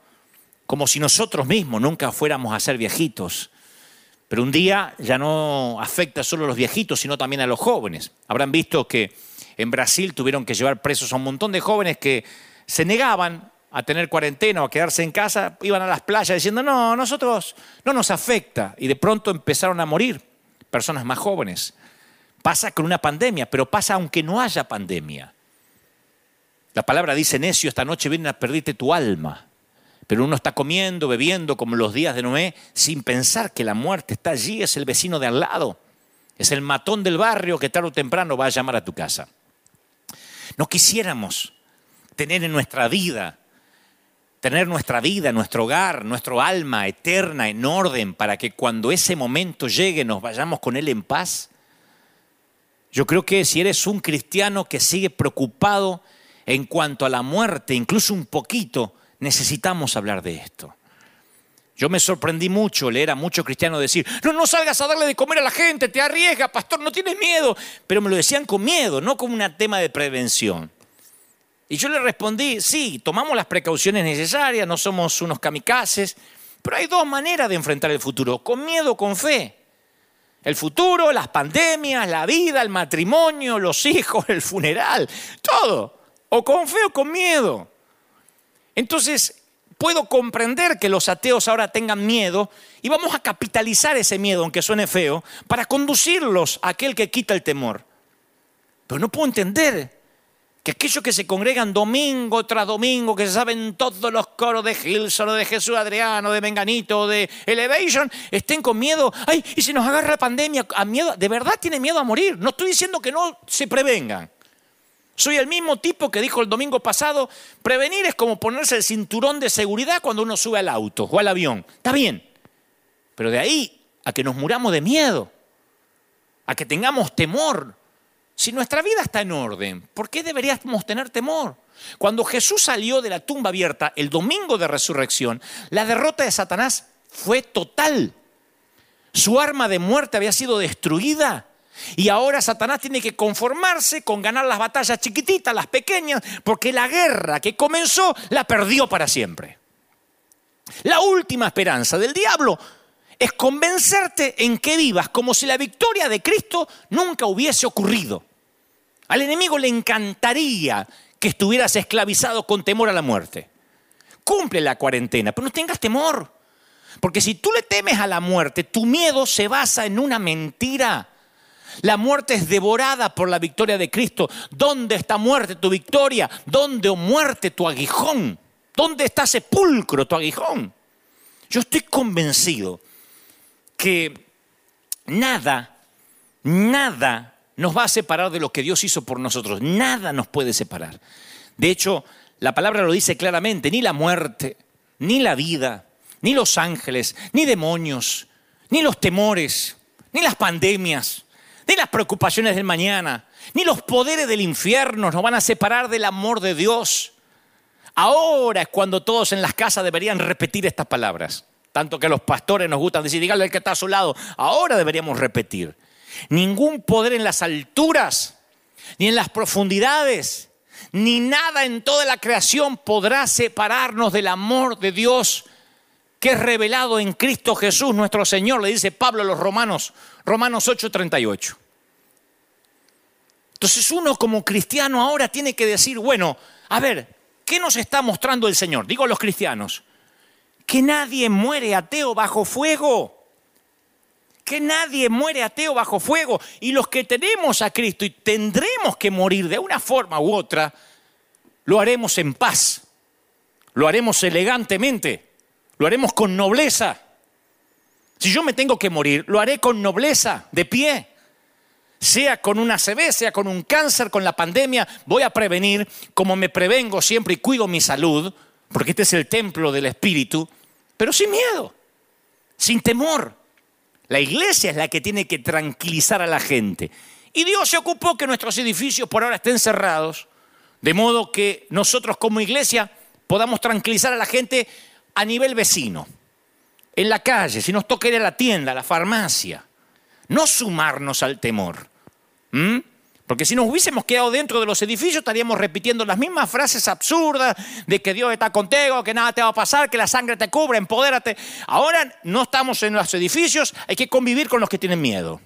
Como si nosotros mismos nunca fuéramos a ser viejitos. Pero un día ya no afecta solo a los viejitos, sino también a los jóvenes. Habrán visto que en Brasil tuvieron que llevar presos a un montón de jóvenes que se negaban a tener cuarentena o a quedarse en casa, iban a las playas diciendo, no, nosotros no nos afecta. Y de pronto empezaron a morir personas más jóvenes. Pasa con una pandemia, pero pasa aunque no haya pandemia. La palabra dice, necio, esta noche vienen a perderte tu alma. Pero uno está comiendo, bebiendo como los días de Noé, sin pensar que la muerte está allí, es el vecino de al lado, es el matón del barrio que tarde o temprano va a llamar a tu casa. No quisiéramos tener en nuestra vida, tener nuestra vida, nuestro hogar, nuestro alma eterna en orden para que cuando ese momento llegue nos vayamos con Él en paz. Yo creo que si eres un cristiano que sigue preocupado en cuanto a la muerte, incluso un poquito, necesitamos hablar de esto. Yo me sorprendí mucho leer a muchos cristianos decir, no, no salgas a darle de comer a la gente, te arriesga, pastor, no tienes miedo. Pero me lo decían con miedo, no como un tema de prevención. Y yo le respondí, sí, tomamos las precauciones necesarias, no somos unos kamikazes, pero hay dos maneras de enfrentar el futuro, con miedo o con fe. El futuro, las pandemias, la vida, el matrimonio, los hijos, el funeral, todo o con fe o con miedo. Entonces, puedo comprender que los ateos ahora tengan miedo y vamos a capitalizar ese miedo, aunque suene feo, para conducirlos a aquel que quita el temor. Pero no puedo entender que aquellos que se congregan domingo tras domingo, que se saben todos los coros de Gilson, de Jesús Adriano, de Menganito, de Elevation, estén con miedo. Ay, y si nos agarra la pandemia, a miedo, de verdad tiene miedo a morir. No estoy diciendo que no se prevengan. Soy el mismo tipo que dijo el domingo pasado, prevenir es como ponerse el cinturón de seguridad cuando uno sube al auto o al avión. Está bien, pero de ahí a que nos muramos de miedo, a que tengamos temor. Si nuestra vida está en orden, ¿por qué deberíamos tener temor? Cuando Jesús salió de la tumba abierta el domingo de resurrección, la derrota de Satanás fue total. Su arma de muerte había sido destruida. Y ahora Satanás tiene que conformarse con ganar las batallas chiquititas, las pequeñas, porque la guerra que comenzó la perdió para siempre. La última esperanza del diablo es convencerte en que vivas como si la victoria de Cristo nunca hubiese ocurrido. Al enemigo le encantaría que estuvieras esclavizado con temor a la muerte. Cumple la cuarentena, pero no tengas temor. Porque si tú le temes a la muerte, tu miedo se basa en una mentira. La muerte es devorada por la victoria de Cristo. ¿Dónde está muerte tu victoria? ¿Dónde, o muerte, tu aguijón? ¿Dónde está sepulcro tu aguijón? Yo estoy convencido que nada, nada nos va a separar de lo que Dios hizo por nosotros. Nada nos puede separar. De hecho, la palabra lo dice claramente, ni la muerte, ni la vida, ni los ángeles, ni demonios, ni los temores, ni las pandemias, ni las preocupaciones del mañana, ni los poderes del infierno nos van a separar del amor de Dios. Ahora es cuando todos en las casas deberían repetir estas palabras. tanto que a los pastores nos gustan decir, dígale al que está a su lado, ahora deberíamos repetir. Ningún poder en las alturas, ni en las profundidades, ni nada en toda la creación podrá separarnos del amor de Dios que es revelado en Cristo Jesús nuestro Señor, le dice Pablo a los romanos, Romanos 8:38. Entonces uno como cristiano ahora tiene que decir, bueno, a ver, ¿qué nos está mostrando el Señor? Digo a los cristianos, que nadie muere ateo bajo fuego. Que nadie muere ateo bajo fuego. Y los que tenemos a Cristo y tendremos que morir de una forma u otra, lo haremos en paz. Lo haremos elegantemente. Lo haremos con nobleza. Si yo me tengo que morir, lo haré con nobleza, de pie. Sea con una CB, sea con un cáncer, con la pandemia, voy a prevenir como me prevengo siempre y cuido mi salud, porque este es el templo del Espíritu, pero sin miedo, sin temor. La iglesia es la que tiene que tranquilizar a la gente. Y Dios se ocupó que nuestros edificios por ahora estén cerrados, de modo que nosotros como iglesia podamos tranquilizar a la gente a nivel vecino, en la calle, si nos toca ir a la tienda, a la farmacia, no sumarnos al temor. Porque si nos hubiésemos quedado dentro de los edificios estaríamos repitiendo las mismas frases absurdas de que Dios está contigo, que nada te va a pasar, que la sangre te cubre, empodérate. Ahora no estamos en los edificios, hay que convivir con los que tienen miedo.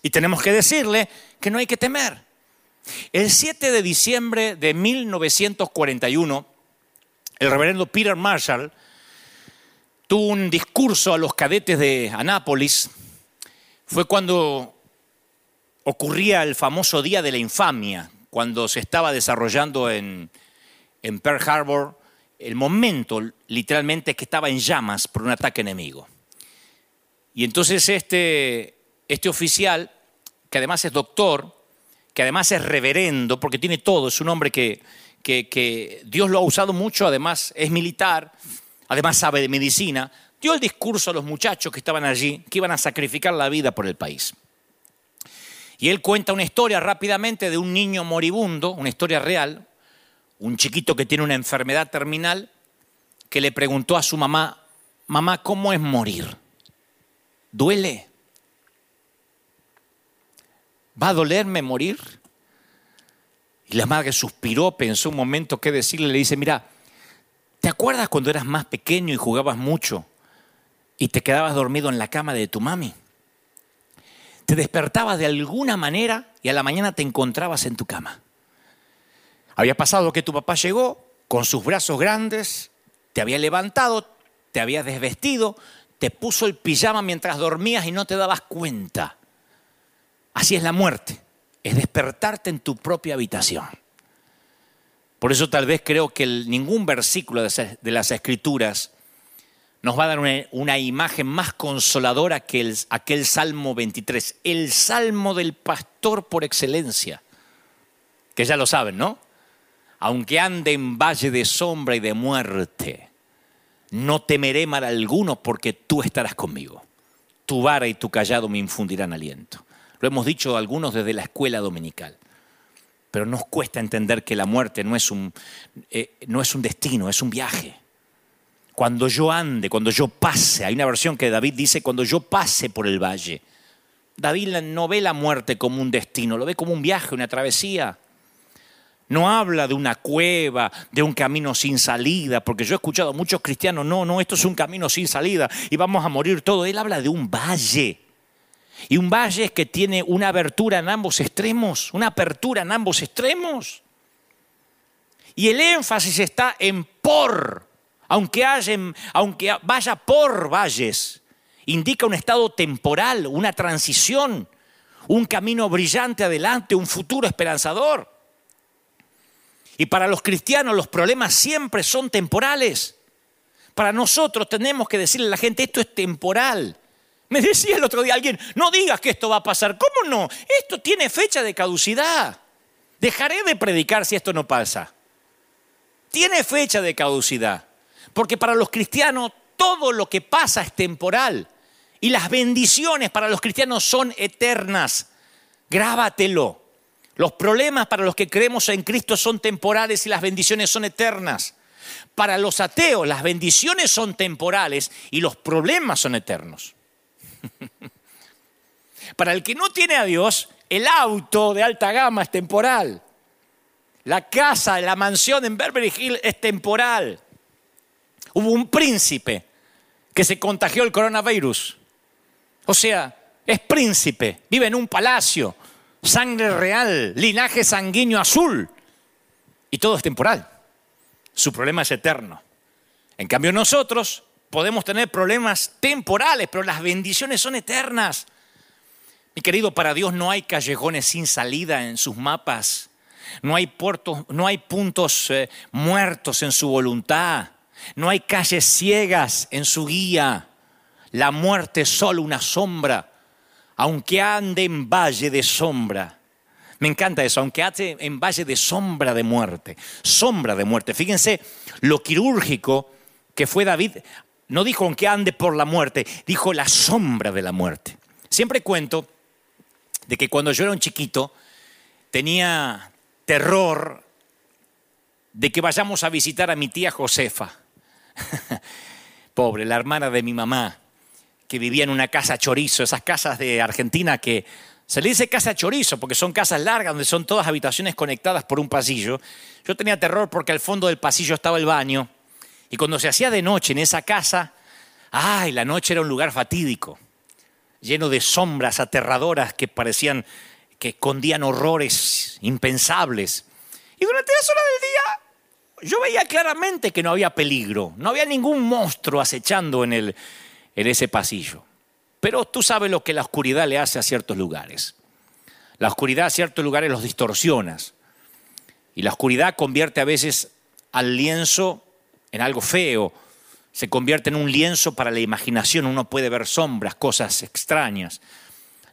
Y tenemos que decirle que no hay que temer. El 7 de diciembre de 1941, el reverendo Peter Marshall tuvo un discurso a los cadetes de Anápolis. Fue cuando ocurría el famoso Día de la Infamia, cuando se estaba desarrollando en, Pearl Harbor el momento literalmente que estaba en llamas por un ataque enemigo. Y entonces este, este oficial, que además es doctor, que además es reverendo, porque tiene todo, es un hombre que, Dios lo ha usado mucho, además es militar, además sabe de medicina, dio el discurso a los muchachos que estaban allí, que iban a sacrificar la vida por el país. Y él cuenta una historia rápidamente de un niño moribundo, una historia real, un chiquito que tiene una enfermedad terminal, que le preguntó a su mamá, mamá, ¿cómo es morir? ¿Duele? ¿Va a dolerme morir? Y la madre suspiró, pensó un momento qué decirle, le dice, mira, ¿te acuerdas cuando eras más pequeño y jugabas mucho y te quedabas dormido en la cama de tu mami? Te despertabas de alguna manera y a la mañana te encontrabas en tu cama. Había pasado que tu papá llegó con sus brazos grandes, te había levantado, te había desvestido, te puso el pijama mientras dormías y no te dabas cuenta. Así es la muerte es despertarte en tu propia habitación. Por eso tal vez creo que ningún versículo de, las Escrituras nos va a dar una, imagen más consoladora que aquel Salmo 23, el Salmo del pastor por excelencia, que ya lo saben, ¿no? Aunque ande en valle de sombra y de muerte, no temeré mal alguno porque tú estarás conmigo. Tu vara y tu callado me infundirán aliento. Lo hemos dicho algunos desde la escuela dominical. Pero nos cuesta entender que la muerte no es un, eh, no es un destino, es un viaje. Cuando yo ande, cuando yo pase, hay una versión que David dice, cuando yo pase por el valle. David no ve la muerte como un destino, lo ve como un viaje, una travesía. No habla de una cueva, de un camino sin salida, porque yo he escuchado a muchos cristianos, no, no, esto es un camino sin salida y vamos a morir todos. Él habla de un valle. Y un valle que tiene una abertura en ambos extremos, una apertura en ambos extremos. Y el énfasis está en por, aunque, aunque vaya por valles, indica un estado temporal, una transición, un camino brillante adelante, un futuro esperanzador. Y para los cristianos los problemas siempre son temporales. Para nosotros tenemos que decirle a la gente, esto es temporal. Me decía el otro día alguien, no digas que esto va a pasar. ¿Cómo no? Esto tiene fecha de caducidad. Dejaré de predicar si esto no pasa. Tiene fecha de caducidad. Porque para los cristianos todo lo que pasa es temporal. Y las bendiciones para los cristianos son eternas. Grábatelo. Los problemas para los que creemos en Cristo son temporales y las bendiciones son eternas. Para los ateos las bendiciones son temporales y los problemas son eternos. Para el que no tiene a Dios, el auto de alta gama es temporal. La casa, la mansión en Beverly Hills es temporal. Hubo un príncipe que se contagió el coronavirus. O sea, es príncipe, vive en un palacio, sangre real, linaje sanguíneo azul. Y todo es temporal. Su problema es eterno. En cambio nosotros podemos tener problemas temporales, pero las bendiciones son eternas. Mi querido, para Dios no hay callejones sin salida en sus mapas. No hay, puertos, no hay puntos eh, muertos en su voluntad. No hay calles ciegas en su guía. La muerte es solo una sombra, aunque ande en valle de sombra. Me encanta eso, aunque ande en valle de sombra de muerte. Sombra de muerte. Fíjense lo quirúrgico que fue David. No dijo aunque ande por la muerte, dijo la sombra de la muerte. Siempre cuento de que cuando yo era un chiquito tenía terror de que vayamos a visitar a mi tía Josefa. Pobre, la hermana de mi mamá, que vivía en una casa chorizo, esas casas de Argentina que se le dice casa chorizo porque son casas largas donde son todas habitaciones conectadas por un pasillo. Yo tenía terror porque al fondo del pasillo estaba el baño y cuando se hacía de noche en esa casa, ay, la noche era un lugar fatídico lleno de sombras aterradoras que parecían que escondían horrores impensables. Y durante las horas del día yo veía claramente que no había peligro, no había ningún monstruo acechando en, el, en ese pasillo. Pero tú sabes lo que la oscuridad le hace a ciertos lugares. La oscuridad a ciertos lugares los distorsionas. Y la oscuridad convierte a veces al lienzo en algo feo, se convierte en un lienzo para la imaginación, uno puede ver sombras, cosas extrañas.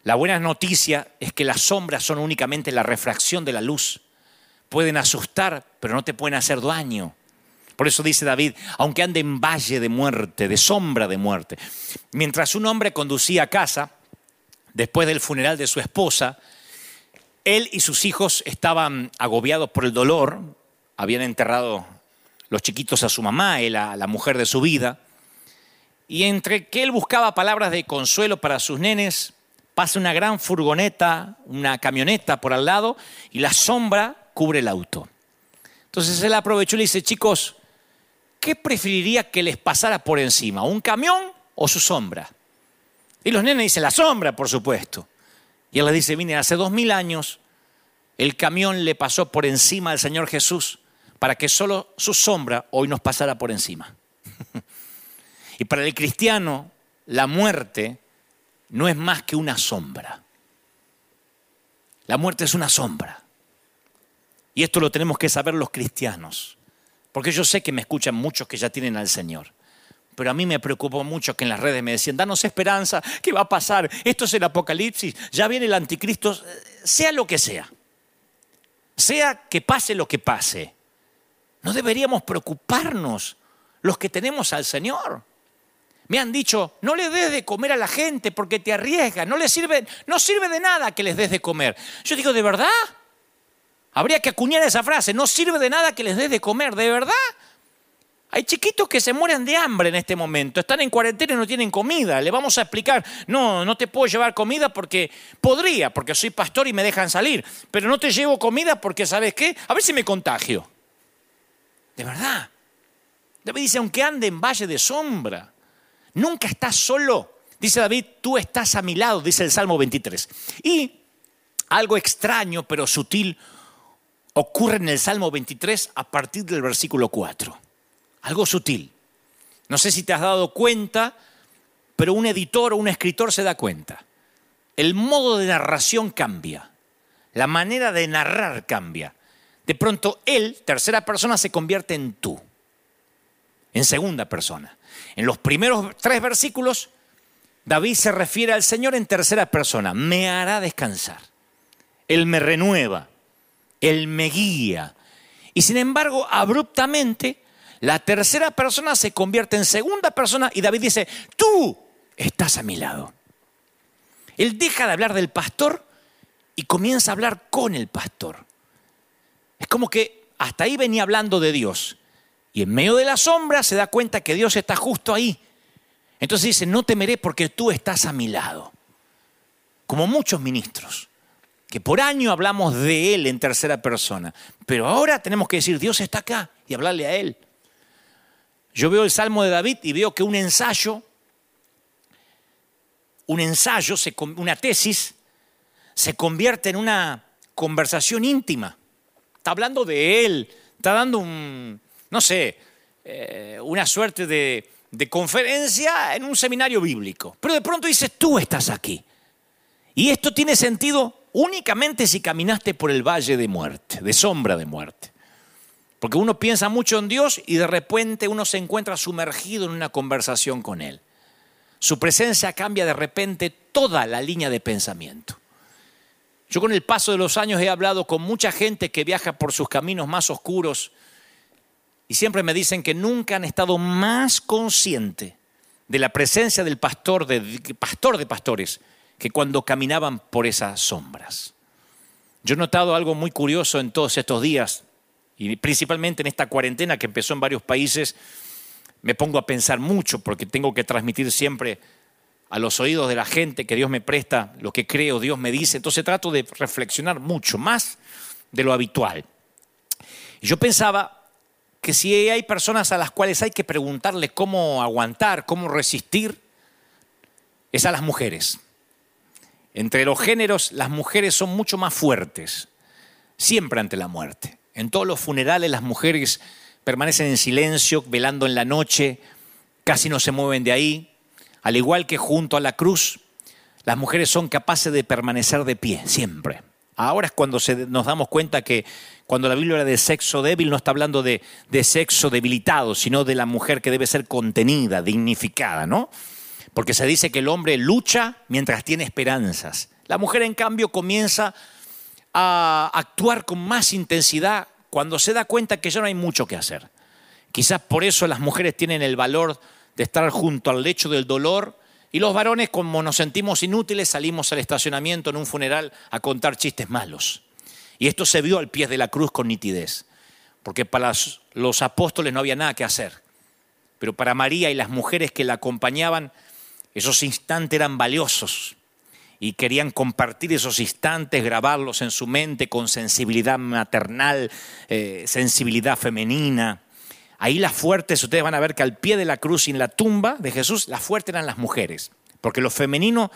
La buena noticia es que las sombras son únicamente la refracción de la luz. Pueden asustar, pero no te pueden hacer daño. Por eso dice David, aunque ande en valle de muerte, de sombra de muerte. Mientras un hombre conducía a casa, después del funeral de su esposa, él y sus hijos estaban agobiados por el dolor, habían enterrado los chiquitos a su mamá, él a la mujer de su vida. Y entre que él buscaba palabras de consuelo para sus nenes, pasa una gran furgoneta, una camioneta por al lado y la sombra cubre el auto. Entonces él aprovechó y le dice, chicos, ¿qué preferiría que les pasara por encima? ¿Un camión o su sombra? Y los nenes dicen, la sombra, por supuesto. Y él les dice, mire, hace dos mil años el camión le pasó por encima al Señor Jesús para que solo su sombra hoy nos pasara por encima. y para el cristiano, la muerte no es más que una sombra. La muerte es una sombra. Y esto lo tenemos que saber los cristianos. Porque yo sé que me escuchan muchos que ya tienen al Señor. Pero a mí me preocupó mucho que en las redes me decían, danos esperanza, ¿qué va a pasar? Esto es el apocalipsis, ya viene el anticristo, sea lo que sea. Sea que pase lo que pase. No deberíamos preocuparnos los que tenemos al Señor. Me han dicho, no le des de comer a la gente porque te arriesga, no le sirve, no sirve de nada que les des de comer. Yo digo, ¿de verdad? Habría que acuñar esa frase, no sirve de nada que les des de comer, ¿de verdad? Hay chiquitos que se mueren de hambre en este momento, están en cuarentena y no tienen comida. Le vamos a explicar, no, no te puedo llevar comida porque podría, porque soy pastor y me dejan salir, pero no te llevo comida porque, ¿sabes qué? A ver si me contagio. De verdad. David dice, aunque ande en valle de sombra, nunca estás solo. Dice David, tú estás a mi lado, dice el Salmo 23. Y algo extraño pero sutil ocurre en el Salmo 23 a partir del versículo 4. Algo sutil. No sé si te has dado cuenta, pero un editor o un escritor se da cuenta. El modo de narración cambia. La manera de narrar cambia de pronto él, tercera persona, se convierte en tú, en segunda persona. En los primeros tres versículos, David se refiere al Señor en tercera persona, me hará descansar, Él me renueva, Él me guía. Y sin embargo, abruptamente, la tercera persona se convierte en segunda persona y David dice, tú estás a mi lado. Él deja de hablar del pastor y comienza a hablar con el pastor. Es como que hasta ahí venía hablando de Dios. Y en medio de la sombra se da cuenta que Dios está justo ahí. Entonces dice, no temeré porque tú estás a mi lado. Como muchos ministros, que por año hablamos de Él en tercera persona, pero ahora tenemos que decir, Dios está acá y hablarle a Él. Yo veo el Salmo de David y veo que un ensayo, un ensayo, una tesis, se convierte en una conversación íntima. Hablando de Él, está dando un, no sé, eh, una suerte de, de conferencia en un seminario bíblico. Pero de pronto dices, tú estás aquí. Y esto tiene sentido únicamente si caminaste por el valle de muerte, de sombra de muerte. Porque uno piensa mucho en Dios y de repente uno se encuentra sumergido en una conversación con Él. Su presencia cambia de repente toda la línea de pensamiento. Yo con el paso de los años he hablado con mucha gente que viaja por sus caminos más oscuros y siempre me dicen que nunca han estado más conscientes de la presencia del pastor de, pastor de pastores que cuando caminaban por esas sombras. Yo he notado algo muy curioso en todos estos días, y principalmente en esta cuarentena que empezó en varios países, me pongo a pensar mucho porque tengo que transmitir siempre a los oídos de la gente que Dios me presta lo que creo, Dios me dice. Entonces trato de reflexionar mucho, más de lo habitual. yo pensaba que si hay personas a las cuales hay que preguntarle cómo aguantar, cómo resistir, es a las mujeres. Entre los géneros, las mujeres son mucho más fuertes, siempre ante la muerte. En todos los funerales las mujeres permanecen en silencio, velando en la noche, casi no se mueven de ahí. Al igual que junto a la cruz, las mujeres son capaces de permanecer de pie, siempre. Ahora es cuando nos damos cuenta que cuando la Biblia habla de sexo débil no está hablando de, de sexo debilitado, sino de la mujer que debe ser contenida, dignificada, ¿no? Porque se dice que el hombre lucha mientras tiene esperanzas. La mujer, en cambio, comienza a actuar con más intensidad cuando se da cuenta que ya no hay mucho que hacer. Quizás por eso las mujeres tienen el valor de estar junto al lecho del dolor y los varones, como nos sentimos inútiles, salimos al estacionamiento en un funeral a contar chistes malos. Y esto se vio al pie de la cruz con nitidez, porque para los apóstoles no había nada que hacer. Pero para María y las mujeres que la acompañaban, esos instantes eran valiosos y querían compartir esos instantes, grabarlos en su mente con sensibilidad maternal, eh, sensibilidad femenina. Ahí las fuertes, ustedes van a ver que al pie de la cruz y en la tumba de Jesús, las fuertes eran las mujeres, porque lo femenino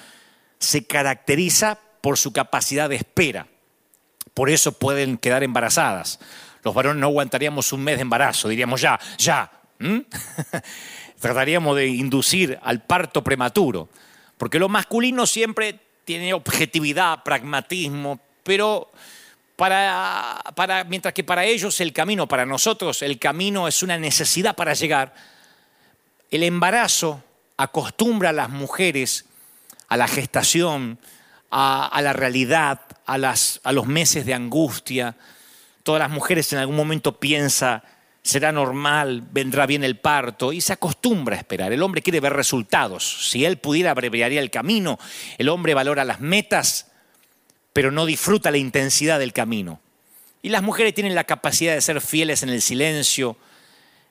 se caracteriza por su capacidad de espera. Por eso pueden quedar embarazadas. Los varones no aguantaríamos un mes de embarazo, diríamos ya, ya. Trataríamos de inducir al parto prematuro, porque lo masculino siempre tiene objetividad, pragmatismo, pero para, mientras que para ellos el camino, para nosotros el camino es una necesidad para llegar, el embarazo acostumbra a las mujeres a la gestación, a, la realidad, a, a los meses de angustia. Todas las mujeres en algún momento piensan, será normal, vendrá bien el parto, y se acostumbra a esperar. El hombre quiere ver resultados. Si él pudiera, abreviaría el camino. El hombre valora las metas, pero no disfruta la intensidad del camino. Y las mujeres tienen la capacidad de ser fieles en el silencio,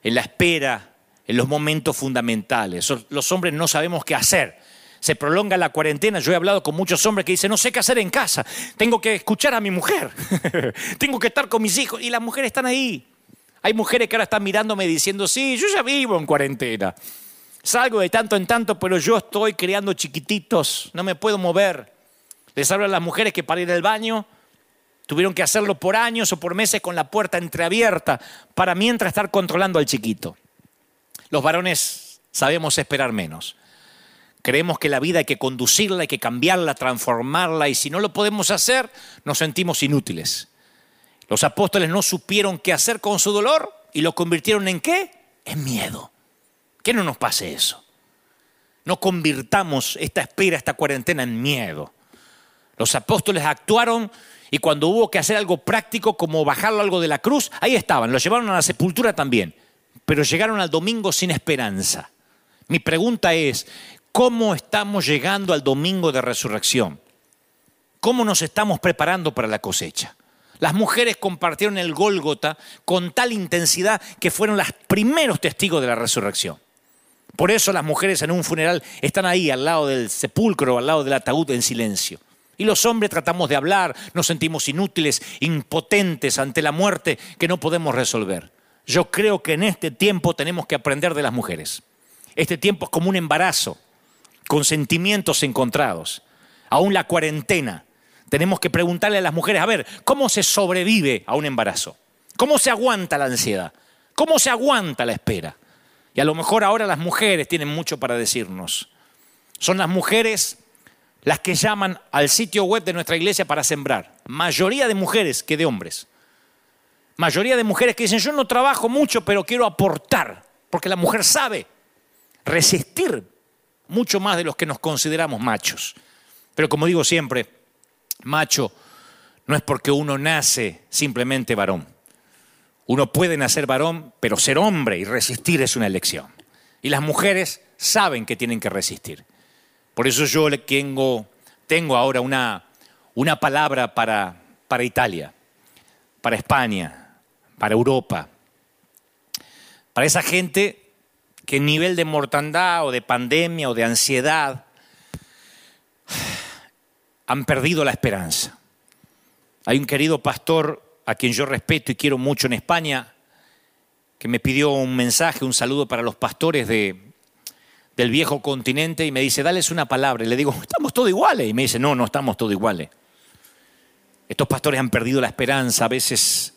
en la espera, en los momentos fundamentales. Los hombres no sabemos qué hacer. Se prolonga la cuarentena. Yo he hablado con muchos hombres que dicen, no sé qué hacer en casa. Tengo que escuchar a mi mujer. Tengo que estar con mis hijos. Y las mujeres están ahí. Hay mujeres que ahora están mirándome diciendo, sí, yo ya vivo en cuarentena. Salgo de tanto en tanto, pero yo estoy creando chiquititos. No me puedo mover. Les hablo a las mujeres que para ir al baño tuvieron que hacerlo por años o por meses con la puerta entreabierta para mientras estar controlando al chiquito. Los varones sabemos esperar menos. Creemos que la vida hay que conducirla, hay que cambiarla, transformarla y si no lo podemos hacer, nos sentimos inútiles. Los apóstoles no supieron qué hacer con su dolor y lo convirtieron en qué? En miedo. Que no nos pase eso. No convirtamos esta espera, esta cuarentena en miedo. Los apóstoles actuaron y cuando hubo que hacer algo práctico como bajarlo algo de la cruz, ahí estaban, lo llevaron a la sepultura también, pero llegaron al domingo sin esperanza. Mi pregunta es, ¿cómo estamos llegando al domingo de resurrección? ¿Cómo nos estamos preparando para la cosecha? Las mujeres compartieron el Gólgota con tal intensidad que fueron los primeros testigos de la resurrección. Por eso las mujeres en un funeral están ahí al lado del sepulcro, al lado del ataúd en silencio. Y los hombres tratamos de hablar, nos sentimos inútiles, impotentes ante la muerte que no podemos resolver. Yo creo que en este tiempo tenemos que aprender de las mujeres. Este tiempo es como un embarazo, con sentimientos encontrados. Aún la cuarentena. Tenemos que preguntarle a las mujeres, a ver, ¿cómo se sobrevive a un embarazo? ¿Cómo se aguanta la ansiedad? ¿Cómo se aguanta la espera? Y a lo mejor ahora las mujeres tienen mucho para decirnos. Son las mujeres las que llaman al sitio web de nuestra iglesia para sembrar. Mayoría de mujeres que de hombres. Mayoría de mujeres que dicen, yo no trabajo mucho, pero quiero aportar. Porque la mujer sabe resistir mucho más de los que nos consideramos machos. Pero como digo siempre, macho no es porque uno nace simplemente varón. Uno puede nacer varón, pero ser hombre y resistir es una elección. Y las mujeres saben que tienen que resistir. Por eso yo tengo, tengo ahora una, una palabra para, para Italia, para España, para Europa, para esa gente que en nivel de mortandad o de pandemia o de ansiedad han perdido la esperanza. Hay un querido pastor a quien yo respeto y quiero mucho en España, que me pidió un mensaje, un saludo para los pastores de, del viejo continente y me dice, dales una palabra. Y le digo, estamos todos iguales. Y me dice, no, no estamos todos iguales. Estos pastores han perdido la esperanza, a veces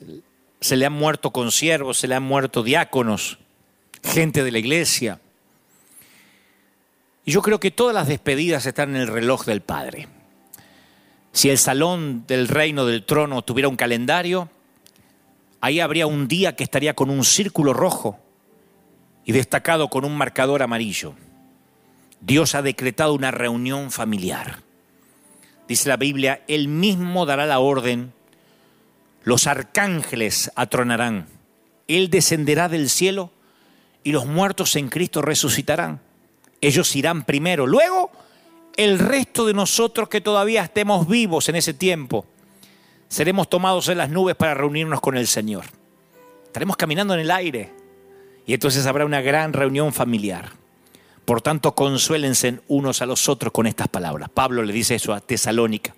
se le han muerto consiervos, se le han muerto diáconos, gente de la iglesia. Y yo creo que todas las despedidas están en el reloj del Padre. Si el salón del reino del trono tuviera un calendario, ahí habría un día que estaría con un círculo rojo y destacado con un marcador amarillo. Dios ha decretado una reunión familiar. Dice la Biblia, Él mismo dará la orden, los arcángeles atronarán, Él descenderá del cielo y los muertos en Cristo resucitarán. Ellos irán primero, luego el resto de nosotros que todavía estemos vivos en ese tiempo, seremos tomados en las nubes para reunirnos con el Señor. Estaremos caminando en el aire y entonces habrá una gran reunión familiar. Por tanto, consuélense unos a los otros con estas palabras. Pablo le dice eso a Tesalónica,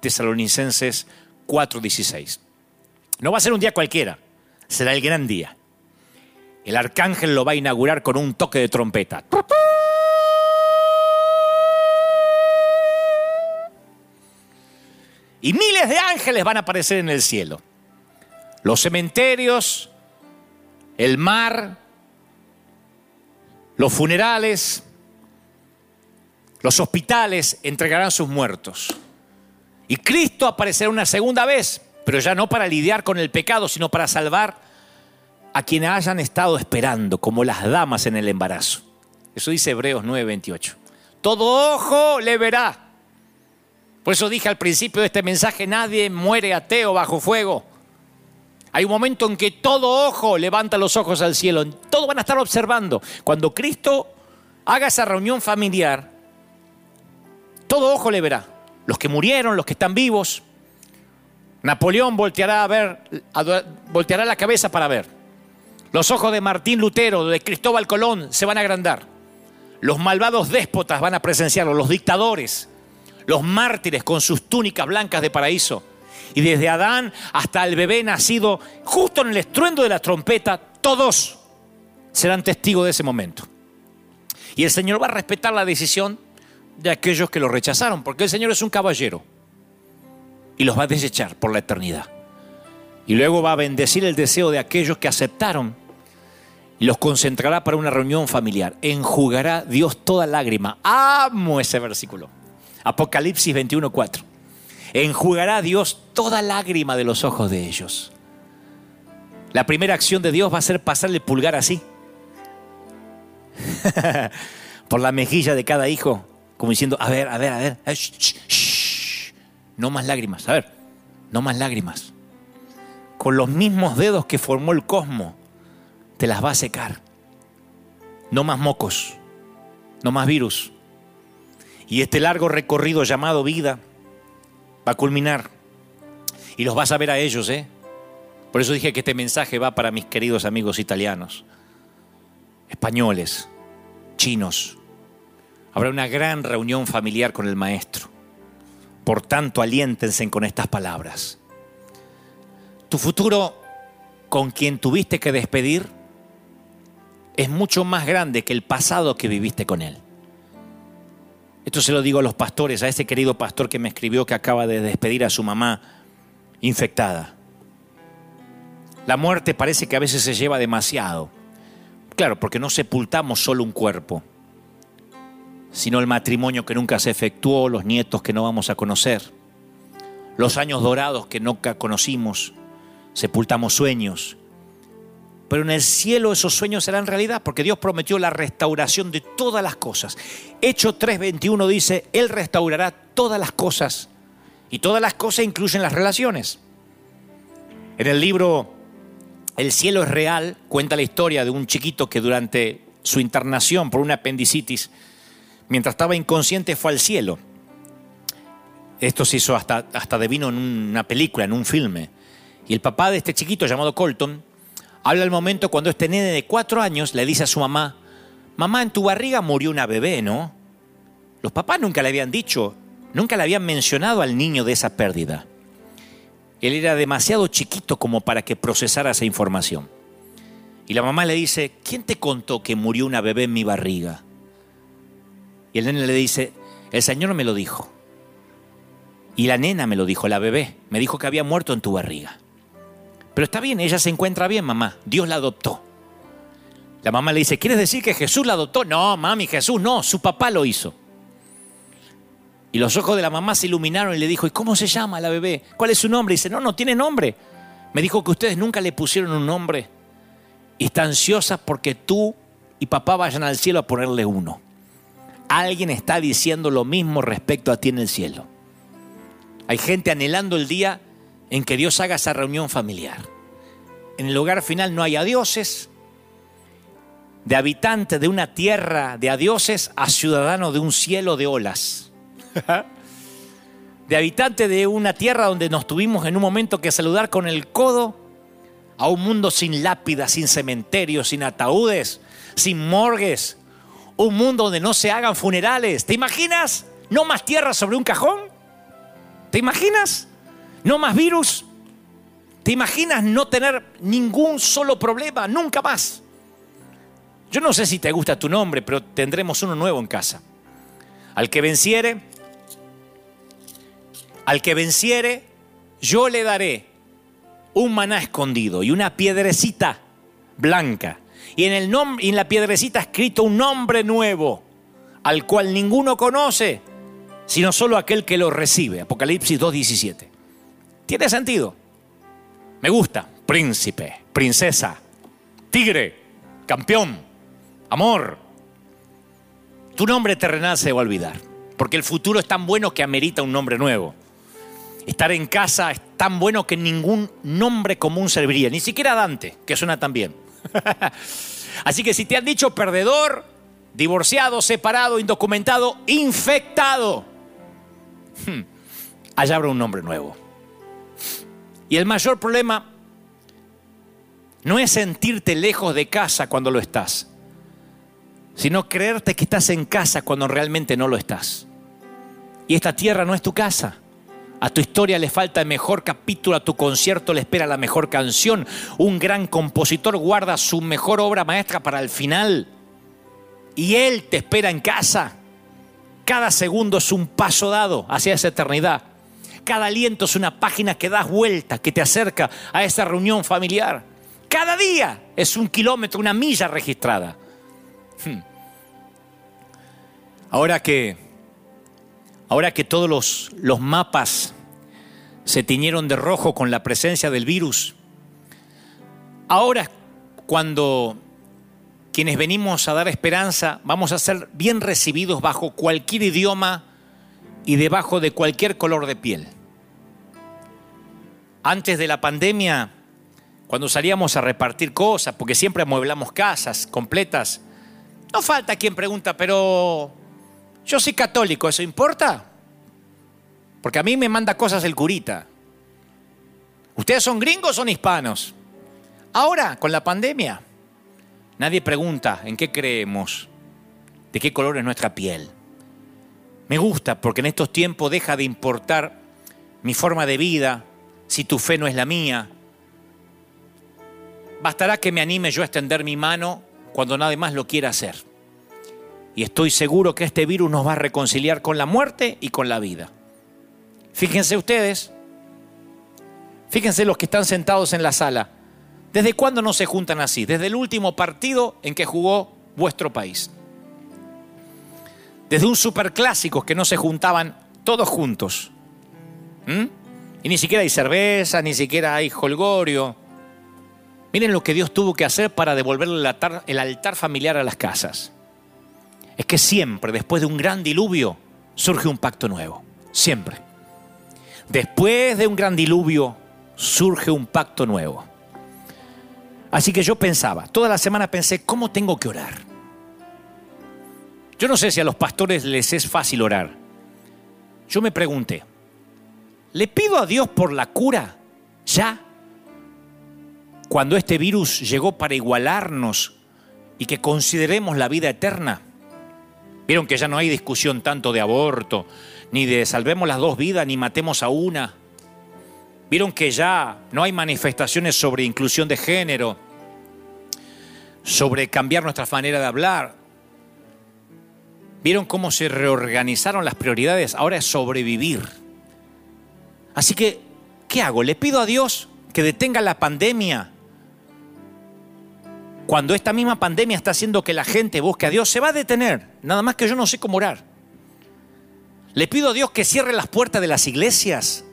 Tesalonicenses 4:16. No va a ser un día cualquiera, será el gran día. El arcángel lo va a inaugurar con un toque de trompeta. y miles de ángeles van a aparecer en el cielo. Los cementerios, el mar, los funerales, los hospitales entregarán sus muertos. Y Cristo aparecerá una segunda vez, pero ya no para lidiar con el pecado, sino para salvar a quienes hayan estado esperando, como las damas en el embarazo. Eso dice Hebreos 9:28. Todo ojo le verá por eso dije al principio de este mensaje, nadie muere ateo bajo fuego. Hay un momento en que todo ojo levanta los ojos al cielo, todos van a estar observando. Cuando Cristo haga esa reunión familiar, todo ojo le verá. Los que murieron, los que están vivos. Napoleón volteará a ver, volteará la cabeza para ver. Los ojos de Martín Lutero, de Cristóbal Colón se van a agrandar. Los malvados déspotas van a presenciarlo, los dictadores, los mártires con sus túnicas blancas de paraíso. Y desde Adán hasta el bebé nacido, justo en el estruendo de la trompeta, todos serán testigos de ese momento. Y el Señor va a respetar la decisión de aquellos que lo rechazaron, porque el Señor es un caballero y los va a desechar por la eternidad. Y luego va a bendecir el deseo de aquellos que aceptaron y los concentrará para una reunión familiar. Enjugará Dios toda lágrima. Amo ese versículo. Apocalipsis 21:4. Enjugará Dios toda lágrima de los ojos de ellos. La primera acción de Dios va a ser pasarle pulgar así. Por la mejilla de cada hijo, como diciendo, a ver, a ver, a ver, no más lágrimas, a ver, no más lágrimas. Con los mismos dedos que formó el cosmos, te las va a secar. No más mocos, no más virus, y este largo recorrido llamado vida va a culminar. Y los vas a ver a ellos, ¿eh? Por eso dije que este mensaje va para mis queridos amigos italianos, españoles, chinos. Habrá una gran reunión familiar con el maestro. Por tanto, aliéntense con estas palabras. Tu futuro con quien tuviste que despedir es mucho más grande que el pasado que viviste con él. Esto se lo digo a los pastores, a ese querido pastor que me escribió que acaba de despedir a su mamá infectada. La muerte parece que a veces se lleva demasiado. Claro, porque no sepultamos solo un cuerpo, sino el matrimonio que nunca se efectuó, los nietos que no vamos a conocer, los años dorados que nunca conocimos, sepultamos sueños. Pero en el cielo esos sueños serán realidad porque Dios prometió la restauración de todas las cosas. Hecho 3.21 dice, Él restaurará todas las cosas. Y todas las cosas incluyen las relaciones. En el libro El cielo es real cuenta la historia de un chiquito que durante su internación por una apendicitis, mientras estaba inconsciente, fue al cielo. Esto se hizo hasta, hasta devino en una película, en un filme. Y el papá de este chiquito llamado Colton habla el momento cuando este nene de cuatro años le dice a su mamá, mamá, en tu barriga murió una bebé, ¿no? Los papás nunca le habían dicho, nunca le habían mencionado al niño de esa pérdida. Él era demasiado chiquito como para que procesara esa información. Y la mamá le dice, ¿quién te contó que murió una bebé en mi barriga? Y el nene le dice, el Señor me lo dijo. Y la nena me lo dijo, la bebé, me dijo que había muerto en tu barriga. Pero está bien, ella se encuentra bien, mamá. Dios la adoptó. La mamá le dice, ¿quieres decir que Jesús la adoptó? No, mami, Jesús no, su papá lo hizo. Y los ojos de la mamá se iluminaron y le dijo, ¿y cómo se llama la bebé? ¿Cuál es su nombre? Dice, no, no tiene nombre. Me dijo que ustedes nunca le pusieron un nombre. Y está ansiosa porque tú y papá vayan al cielo a ponerle uno. Alguien está diciendo lo mismo respecto a ti en el cielo. Hay gente anhelando el día en que Dios haga esa reunión familiar. En el hogar final no hay adioses, de habitante de una tierra de adioses a ciudadano de un cielo de olas. de habitante de una tierra donde nos tuvimos en un momento que saludar con el codo a un mundo sin lápidas, sin cementerios, sin ataúdes, sin morgues. Un mundo donde no se hagan funerales. ¿Te imaginas? No más tierra sobre un cajón. ¿Te imaginas? No más virus. ¿Te imaginas no tener ningún solo problema? Nunca más. Yo no sé si te gusta tu nombre, pero tendremos uno nuevo en casa. Al que venciere, al que venciere, yo le daré un maná escondido y una piedrecita blanca. Y en, el y en la piedrecita escrito un nombre nuevo, al cual ninguno conoce, sino solo aquel que lo recibe. Apocalipsis 2.17. Tiene sentido. Me gusta. Príncipe, princesa, tigre, campeón, amor. Tu nombre terrenal se va a olvidar, porque el futuro es tan bueno que amerita un nombre nuevo. Estar en casa es tan bueno que ningún nombre común serviría, ni siquiera Dante, que suena tan bien. Así que si te han dicho perdedor, divorciado, separado, indocumentado, infectado, hmm, allá habrá un nombre nuevo. Y el mayor problema no es sentirte lejos de casa cuando lo estás, sino creerte que estás en casa cuando realmente no lo estás. Y esta tierra no es tu casa. A tu historia le falta el mejor capítulo, a tu concierto le espera la mejor canción. Un gran compositor guarda su mejor obra maestra para el final. Y Él te espera en casa. Cada segundo es un paso dado hacia esa eternidad. Cada aliento es una página que das vuelta, que te acerca a esa reunión familiar. Cada día es un kilómetro, una milla registrada. Hmm. Ahora que, ahora que todos los, los mapas se tiñeron de rojo con la presencia del virus, ahora cuando quienes venimos a dar esperanza vamos a ser bien recibidos bajo cualquier idioma y debajo de cualquier color de piel. Antes de la pandemia, cuando salíamos a repartir cosas, porque siempre amueblamos casas completas, no falta quien pregunta, pero yo soy católico, ¿eso importa? Porque a mí me manda cosas el curita. ¿Ustedes son gringos o son hispanos? Ahora, con la pandemia, nadie pregunta en qué creemos, de qué color es nuestra piel. Me gusta porque en estos tiempos deja de importar mi forma de vida, si tu fe no es la mía. Bastará que me anime yo a extender mi mano cuando nadie más lo quiera hacer. Y estoy seguro que este virus nos va a reconciliar con la muerte y con la vida. Fíjense ustedes, fíjense los que están sentados en la sala. ¿Desde cuándo no se juntan así? Desde el último partido en que jugó vuestro país. Desde un superclásico que no se juntaban todos juntos. ¿Mm? Y ni siquiera hay cerveza, ni siquiera hay holgorio. Miren lo que Dios tuvo que hacer para devolverle el altar, el altar familiar a las casas. Es que siempre, después de un gran diluvio, surge un pacto nuevo. Siempre. Después de un gran diluvio, surge un pacto nuevo. Así que yo pensaba, toda la semana pensé, ¿cómo tengo que orar? Yo no sé si a los pastores les es fácil orar. Yo me pregunté, ¿le pido a Dios por la cura ya? Cuando este virus llegó para igualarnos y que consideremos la vida eterna. Vieron que ya no hay discusión tanto de aborto, ni de salvemos las dos vidas, ni matemos a una. Vieron que ya no hay manifestaciones sobre inclusión de género, sobre cambiar nuestra manera de hablar. Vieron cómo se reorganizaron las prioridades, ahora es sobrevivir. Así que, ¿qué hago? ¿Le pido a Dios que detenga la pandemia? Cuando esta misma pandemia está haciendo que la gente busque a Dios, se va a detener. Nada más que yo no sé cómo orar. Le pido a Dios que cierre las puertas de las iglesias,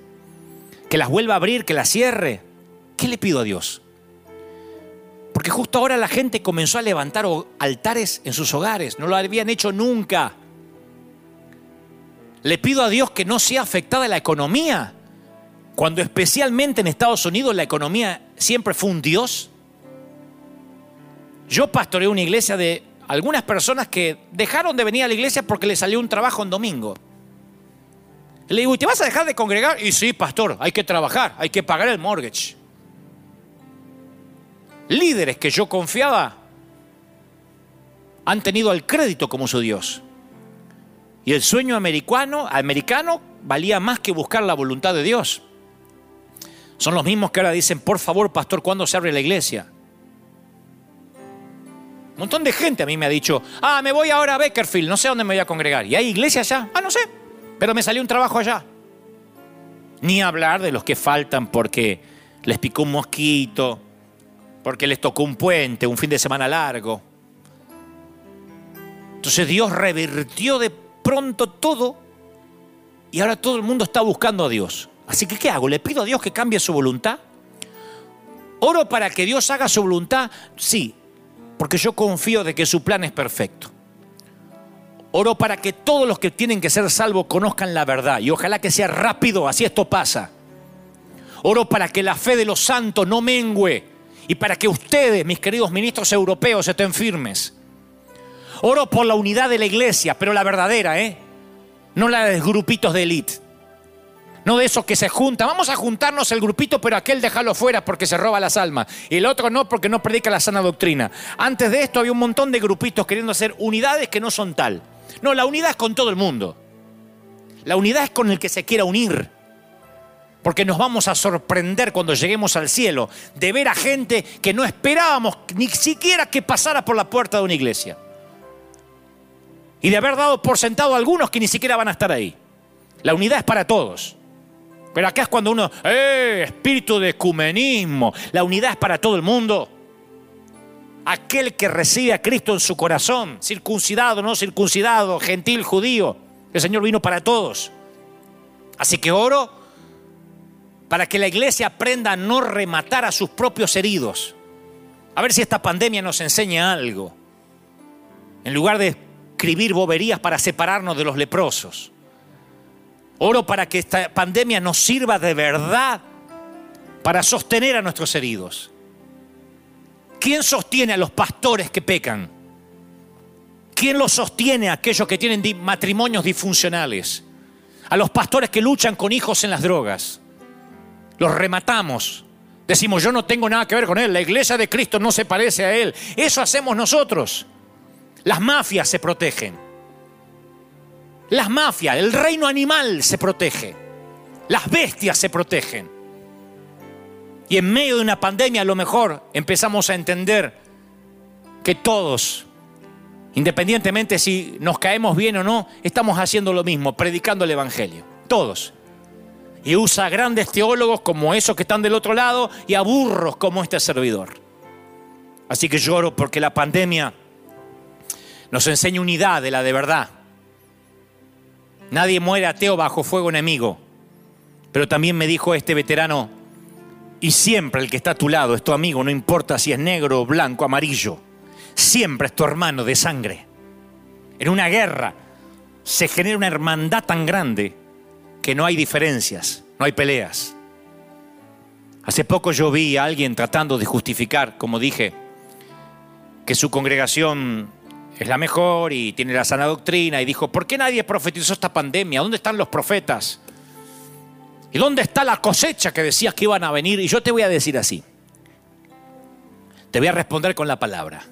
que las vuelva a abrir, que las cierre. ¿Qué le pido a Dios? Porque justo ahora la gente comenzó a levantar altares en sus hogares, no lo habían hecho nunca. Le pido a Dios que no sea afectada la economía, cuando especialmente en Estados Unidos la economía siempre fue un Dios. Yo pastoreé una iglesia de algunas personas que dejaron de venir a la iglesia porque les salió un trabajo en domingo. Le digo, ¿y te vas a dejar de congregar? Y sí, pastor, hay que trabajar, hay que pagar el mortgage líderes que yo confiaba han tenido al crédito como su Dios. Y el sueño americano, americano valía más que buscar la voluntad de Dios. Son los mismos que ahora dicen, por favor, pastor, ¿cuándo se abre la iglesia? Un montón de gente a mí me ha dicho, ah, me voy ahora a Beckerfield, no sé dónde me voy a congregar. ¿Y hay iglesia allá? Ah, no sé, pero me salió un trabajo allá. Ni hablar de los que faltan porque les picó un mosquito, porque les tocó un puente, un fin de semana largo. Entonces Dios revirtió de pronto todo y ahora todo el mundo está buscando a Dios. Así que, ¿qué hago? ¿Le pido a Dios que cambie su voluntad? ¿Oro para que Dios haga su voluntad? Sí, porque yo confío de que su plan es perfecto. Oro para que todos los que tienen que ser salvos conozcan la verdad y ojalá que sea rápido, así esto pasa. Oro para que la fe de los santos no mengüe y para que ustedes, mis queridos ministros europeos, estén firmes. Oro por la unidad de la iglesia, pero la verdadera, ¿eh? No la de grupitos de élite. No de esos que se juntan. Vamos a juntarnos el grupito, pero aquel déjalo fuera porque se roba las almas. Y el otro no porque no predica la sana doctrina. Antes de esto había un montón de grupitos queriendo hacer unidades que no son tal. No, la unidad es con todo el mundo. La unidad es con el que se quiera unir porque nos vamos a sorprender cuando lleguemos al cielo de ver a gente que no esperábamos ni siquiera que pasara por la puerta de una iglesia. Y de haber dado por sentado a algunos que ni siquiera van a estar ahí. La unidad es para todos. Pero acá es cuando uno, ¡eh! Espíritu de ecumenismo. La unidad es para todo el mundo. Aquel que recibe a Cristo en su corazón, circuncidado, no circuncidado, gentil, judío. El Señor vino para todos. Así que oro para que la iglesia aprenda a no rematar a sus propios heridos. A ver si esta pandemia nos enseña algo. En lugar de escribir boberías para separarnos de los leprosos. Oro para que esta pandemia nos sirva de verdad para sostener a nuestros heridos. ¿Quién sostiene a los pastores que pecan? ¿Quién los sostiene a aquellos que tienen matrimonios disfuncionales? A los pastores que luchan con hijos en las drogas los rematamos. Decimos, yo no tengo nada que ver con él, la iglesia de Cristo no se parece a él. Eso hacemos nosotros. Las mafias se protegen. Las mafias, el reino animal se protege. Las bestias se protegen. Y en medio de una pandemia a lo mejor empezamos a entender que todos, independientemente si nos caemos bien o no, estamos haciendo lo mismo, predicando el Evangelio. Todos. Y usa grandes teólogos como esos que están del otro lado y a burros como este servidor. Así que lloro porque la pandemia nos enseña unidad de la de verdad. Nadie muere ateo bajo fuego enemigo. Pero también me dijo este veterano, y siempre el que está a tu lado es tu amigo, no importa si es negro, blanco, amarillo. Siempre es tu hermano de sangre. En una guerra se genera una hermandad tan grande que no hay diferencias, no hay peleas. Hace poco yo vi a alguien tratando de justificar, como dije, que su congregación es la mejor y tiene la sana doctrina y dijo, ¿por qué nadie profetizó esta pandemia? ¿Dónde están los profetas? ¿Y dónde está la cosecha que decías que iban a venir? Y yo te voy a decir así. Te voy a responder con la palabra.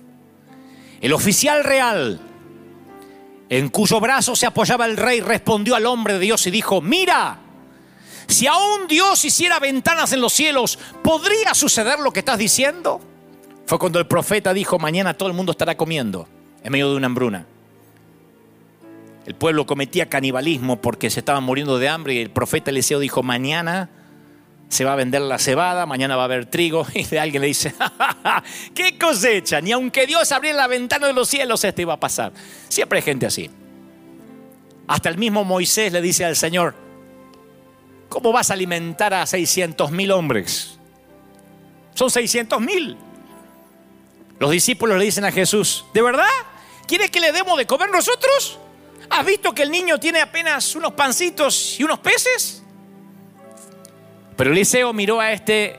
El oficial real en cuyo brazo se apoyaba el rey, respondió al hombre de Dios y dijo, mira, si aún Dios hiciera ventanas en los cielos, ¿podría suceder lo que estás diciendo? Fue cuando el profeta dijo, mañana todo el mundo estará comiendo en medio de una hambruna. El pueblo cometía canibalismo porque se estaban muriendo de hambre y el profeta Eliseo dijo, mañana se va a vender la cebada, mañana va a haber trigo. Y de alguien le dice, ¿qué cosecha? Ni aunque Dios abriera la ventana de los cielos, esto iba a pasar. Siempre hay gente así. Hasta el mismo Moisés le dice al Señor, ¿cómo vas a alimentar a 600 mil hombres? Son 600 mil. Los discípulos le dicen a Jesús, ¿de verdad? ¿Quieres que le demos de comer nosotros? ¿Has visto que el niño tiene apenas unos pancitos y unos peces? Pero Eliseo miró a este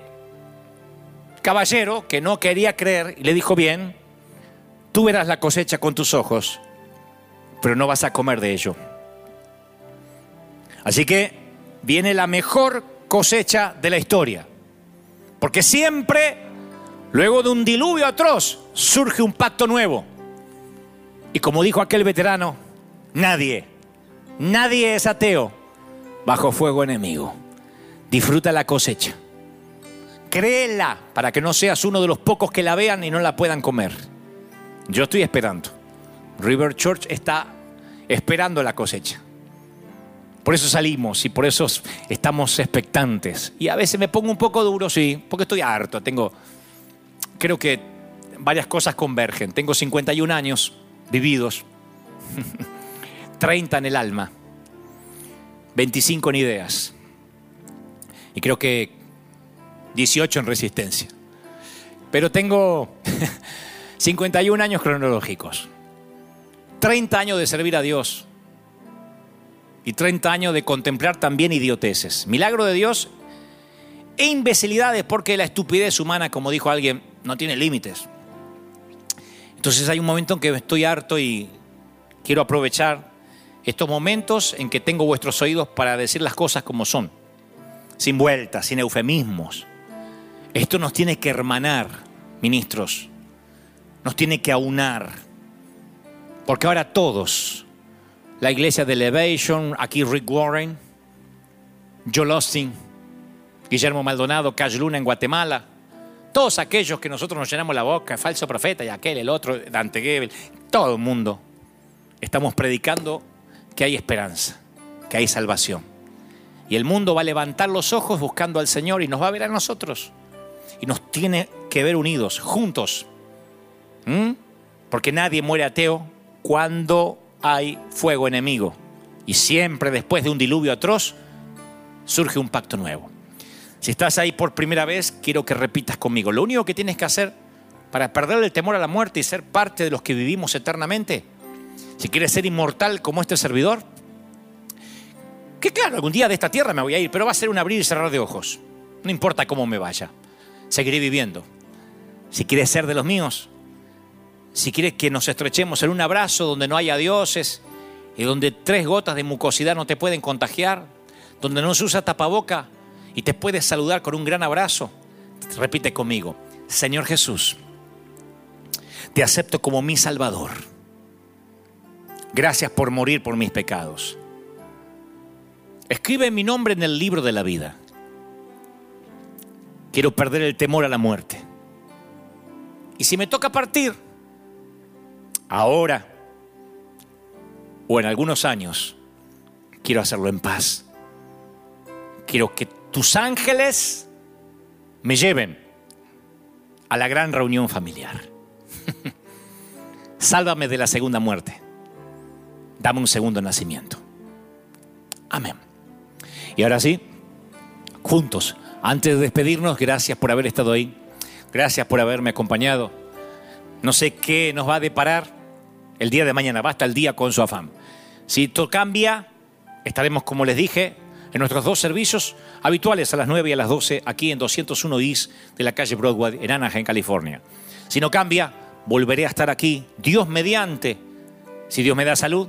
caballero que no quería creer y le dijo, bien, tú verás la cosecha con tus ojos, pero no vas a comer de ello. Así que viene la mejor cosecha de la historia, porque siempre, luego de un diluvio atroz, surge un pacto nuevo. Y como dijo aquel veterano, nadie, nadie es ateo bajo fuego enemigo. Disfruta la cosecha. Créela para que no seas uno de los pocos que la vean y no la puedan comer. Yo estoy esperando. River Church está esperando la cosecha. Por eso salimos y por eso estamos expectantes. Y a veces me pongo un poco duro, sí, porque estoy harto. Tengo, creo que varias cosas convergen. Tengo 51 años vividos, 30 en el alma, 25 en ideas y creo que 18 en resistencia. Pero tengo 51 años cronológicos, 30 años de servir a Dios y 30 años de contemplar también idioteces. Milagro de Dios e imbecilidades porque la estupidez humana, como dijo alguien, no tiene límites. Entonces hay un momento en que estoy harto y quiero aprovechar estos momentos en que tengo vuestros oídos para decir las cosas como son sin vueltas, sin eufemismos. Esto nos tiene que hermanar, ministros, nos tiene que aunar, porque ahora todos, la iglesia de Elevation, aquí Rick Warren, Joel Austin, Guillermo Maldonado, Cash Luna en Guatemala, todos aquellos que nosotros nos llenamos la boca, falso profeta y aquel, el otro, Dante Gebel, todo el mundo, estamos predicando que hay esperanza, que hay salvación. Y el mundo va a levantar los ojos buscando al Señor y nos va a ver a nosotros. Y nos tiene que ver unidos, juntos. ¿Mm? Porque nadie muere ateo cuando hay fuego enemigo. Y siempre después de un diluvio atroz surge un pacto nuevo. Si estás ahí por primera vez, quiero que repitas conmigo. Lo único que tienes que hacer para perder el temor a la muerte y ser parte de los que vivimos eternamente, si quieres ser inmortal como este servidor, que claro, algún día de esta tierra me voy a ir, pero va a ser un abrir y cerrar de ojos. No importa cómo me vaya, seguiré viviendo. Si quieres ser de los míos, si quieres que nos estrechemos en un abrazo donde no haya dioses y donde tres gotas de mucosidad no te pueden contagiar, donde no se usa tapaboca y te puedes saludar con un gran abrazo, repite conmigo, Señor Jesús, te acepto como mi Salvador. Gracias por morir por mis pecados. Escribe mi nombre en el libro de la vida. Quiero perder el temor a la muerte. Y si me toca partir, ahora o en algunos años, quiero hacerlo en paz. Quiero que tus ángeles me lleven a la gran reunión familiar. Sálvame de la segunda muerte. Dame un segundo nacimiento. Amén. Y ahora sí, juntos, antes de despedirnos, gracias por haber estado ahí. Gracias por haberme acompañado. No sé qué nos va a deparar el día de mañana. Basta el día con su afán. Si esto cambia, estaremos, como les dije, en nuestros dos servicios habituales a las 9 y a las 12 aquí en 201 East de la calle Broadway en Anaheim, California. Si no cambia, volveré a estar aquí, Dios mediante, si Dios me da salud,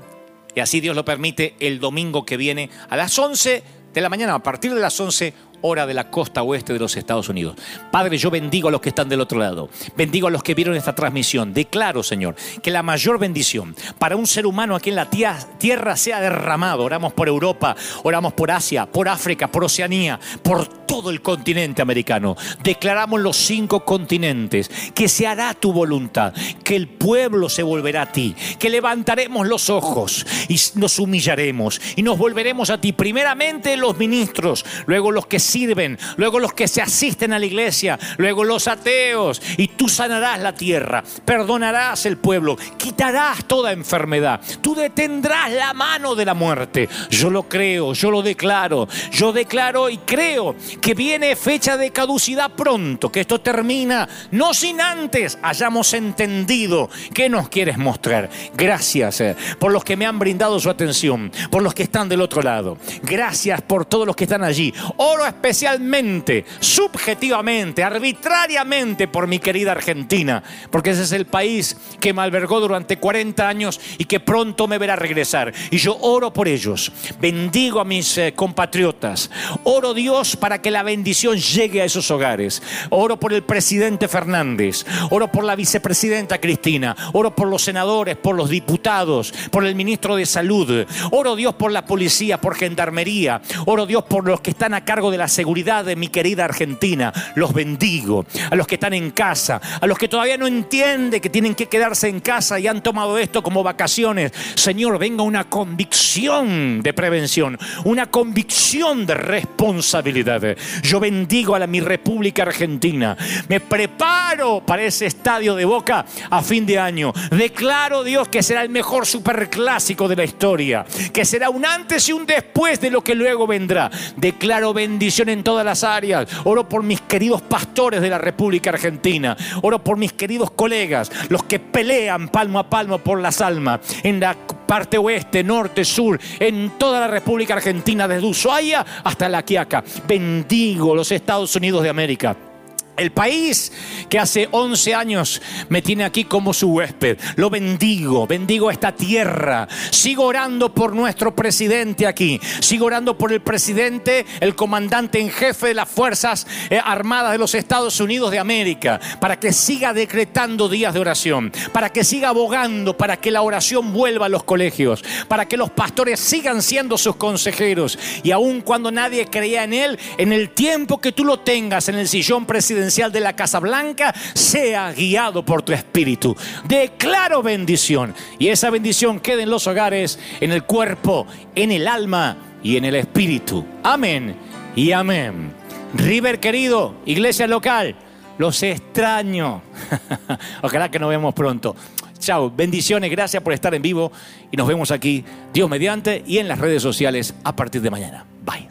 y así Dios lo permite, el domingo que viene a las 11 de la mañana, a partir de las 11 hora de la costa oeste de los Estados Unidos. Padre, yo bendigo a los que están del otro lado. Bendigo a los que vieron esta transmisión. Declaro, Señor, que la mayor bendición para un ser humano aquí en la tierra sea derramado. Oramos por Europa, oramos por Asia, por África, por Oceanía, por todo el continente americano. Declaramos los cinco continentes que se hará tu voluntad, que el pueblo se volverá a ti, que levantaremos los ojos y nos humillaremos y nos volveremos a ti. Primeramente los ministros, luego los que sirven, luego los que se asisten a la iglesia, luego los ateos, y tú sanarás la tierra, perdonarás el pueblo, quitarás toda enfermedad, tú detendrás la mano de la muerte. Yo lo creo, yo lo declaro, yo declaro y creo que viene fecha de caducidad pronto, que esto termina, no sin antes hayamos entendido qué nos quieres mostrar. Gracias eh, por los que me han brindado su atención, por los que están del otro lado. Gracias por todos los que están allí. Oro especialmente, subjetivamente, arbitrariamente por mi querida Argentina, porque ese es el país que me albergó durante 40 años y que pronto me verá regresar. Y yo oro por ellos, bendigo a mis eh, compatriotas, oro Dios para que la bendición llegue a esos hogares, oro por el presidente Fernández, oro por la vicepresidenta Cristina, oro por los senadores, por los diputados, por el ministro de Salud, oro Dios por la policía, por gendarmería, oro Dios por los que están a cargo de la seguridad de mi querida Argentina. Los bendigo. A los que están en casa, a los que todavía no entienden que tienen que quedarse en casa y han tomado esto como vacaciones. Señor, venga una convicción de prevención, una convicción de responsabilidad. Yo bendigo a mi República Argentina. Me preparo para ese estadio de Boca a fin de año. Declaro, Dios, que será el mejor superclásico de la historia, que será un antes y un después de lo que luego vendrá. Declaro bendición en todas las áreas. Oro por mis queridos pastores de la República Argentina. Oro por mis queridos colegas, los que pelean palmo a palmo por las almas en la parte oeste, norte, sur, en toda la República Argentina, desde Ushuaia hasta La Quiaca. Bendigo los Estados Unidos de América. El país que hace 11 años me tiene aquí como su huésped. Lo bendigo, bendigo esta tierra. Sigo orando por nuestro presidente aquí. Sigo orando por el presidente, el comandante en jefe de las Fuerzas eh, Armadas de los Estados Unidos de América. Para que siga decretando días de oración. Para que siga abogando. Para que la oración vuelva a los colegios. Para que los pastores sigan siendo sus consejeros. Y aun cuando nadie creía en él, en el tiempo que tú lo tengas en el sillón presidencial de la Casa Blanca sea guiado por tu espíritu. Declaro bendición y esa bendición quede en los hogares, en el cuerpo, en el alma y en el espíritu. Amén y amén. River querido, iglesia local, los extraño. Ojalá que nos vemos pronto. Chao, bendiciones, gracias por estar en vivo y nos vemos aquí, Dios mediante, y en las redes sociales a partir de mañana. Bye.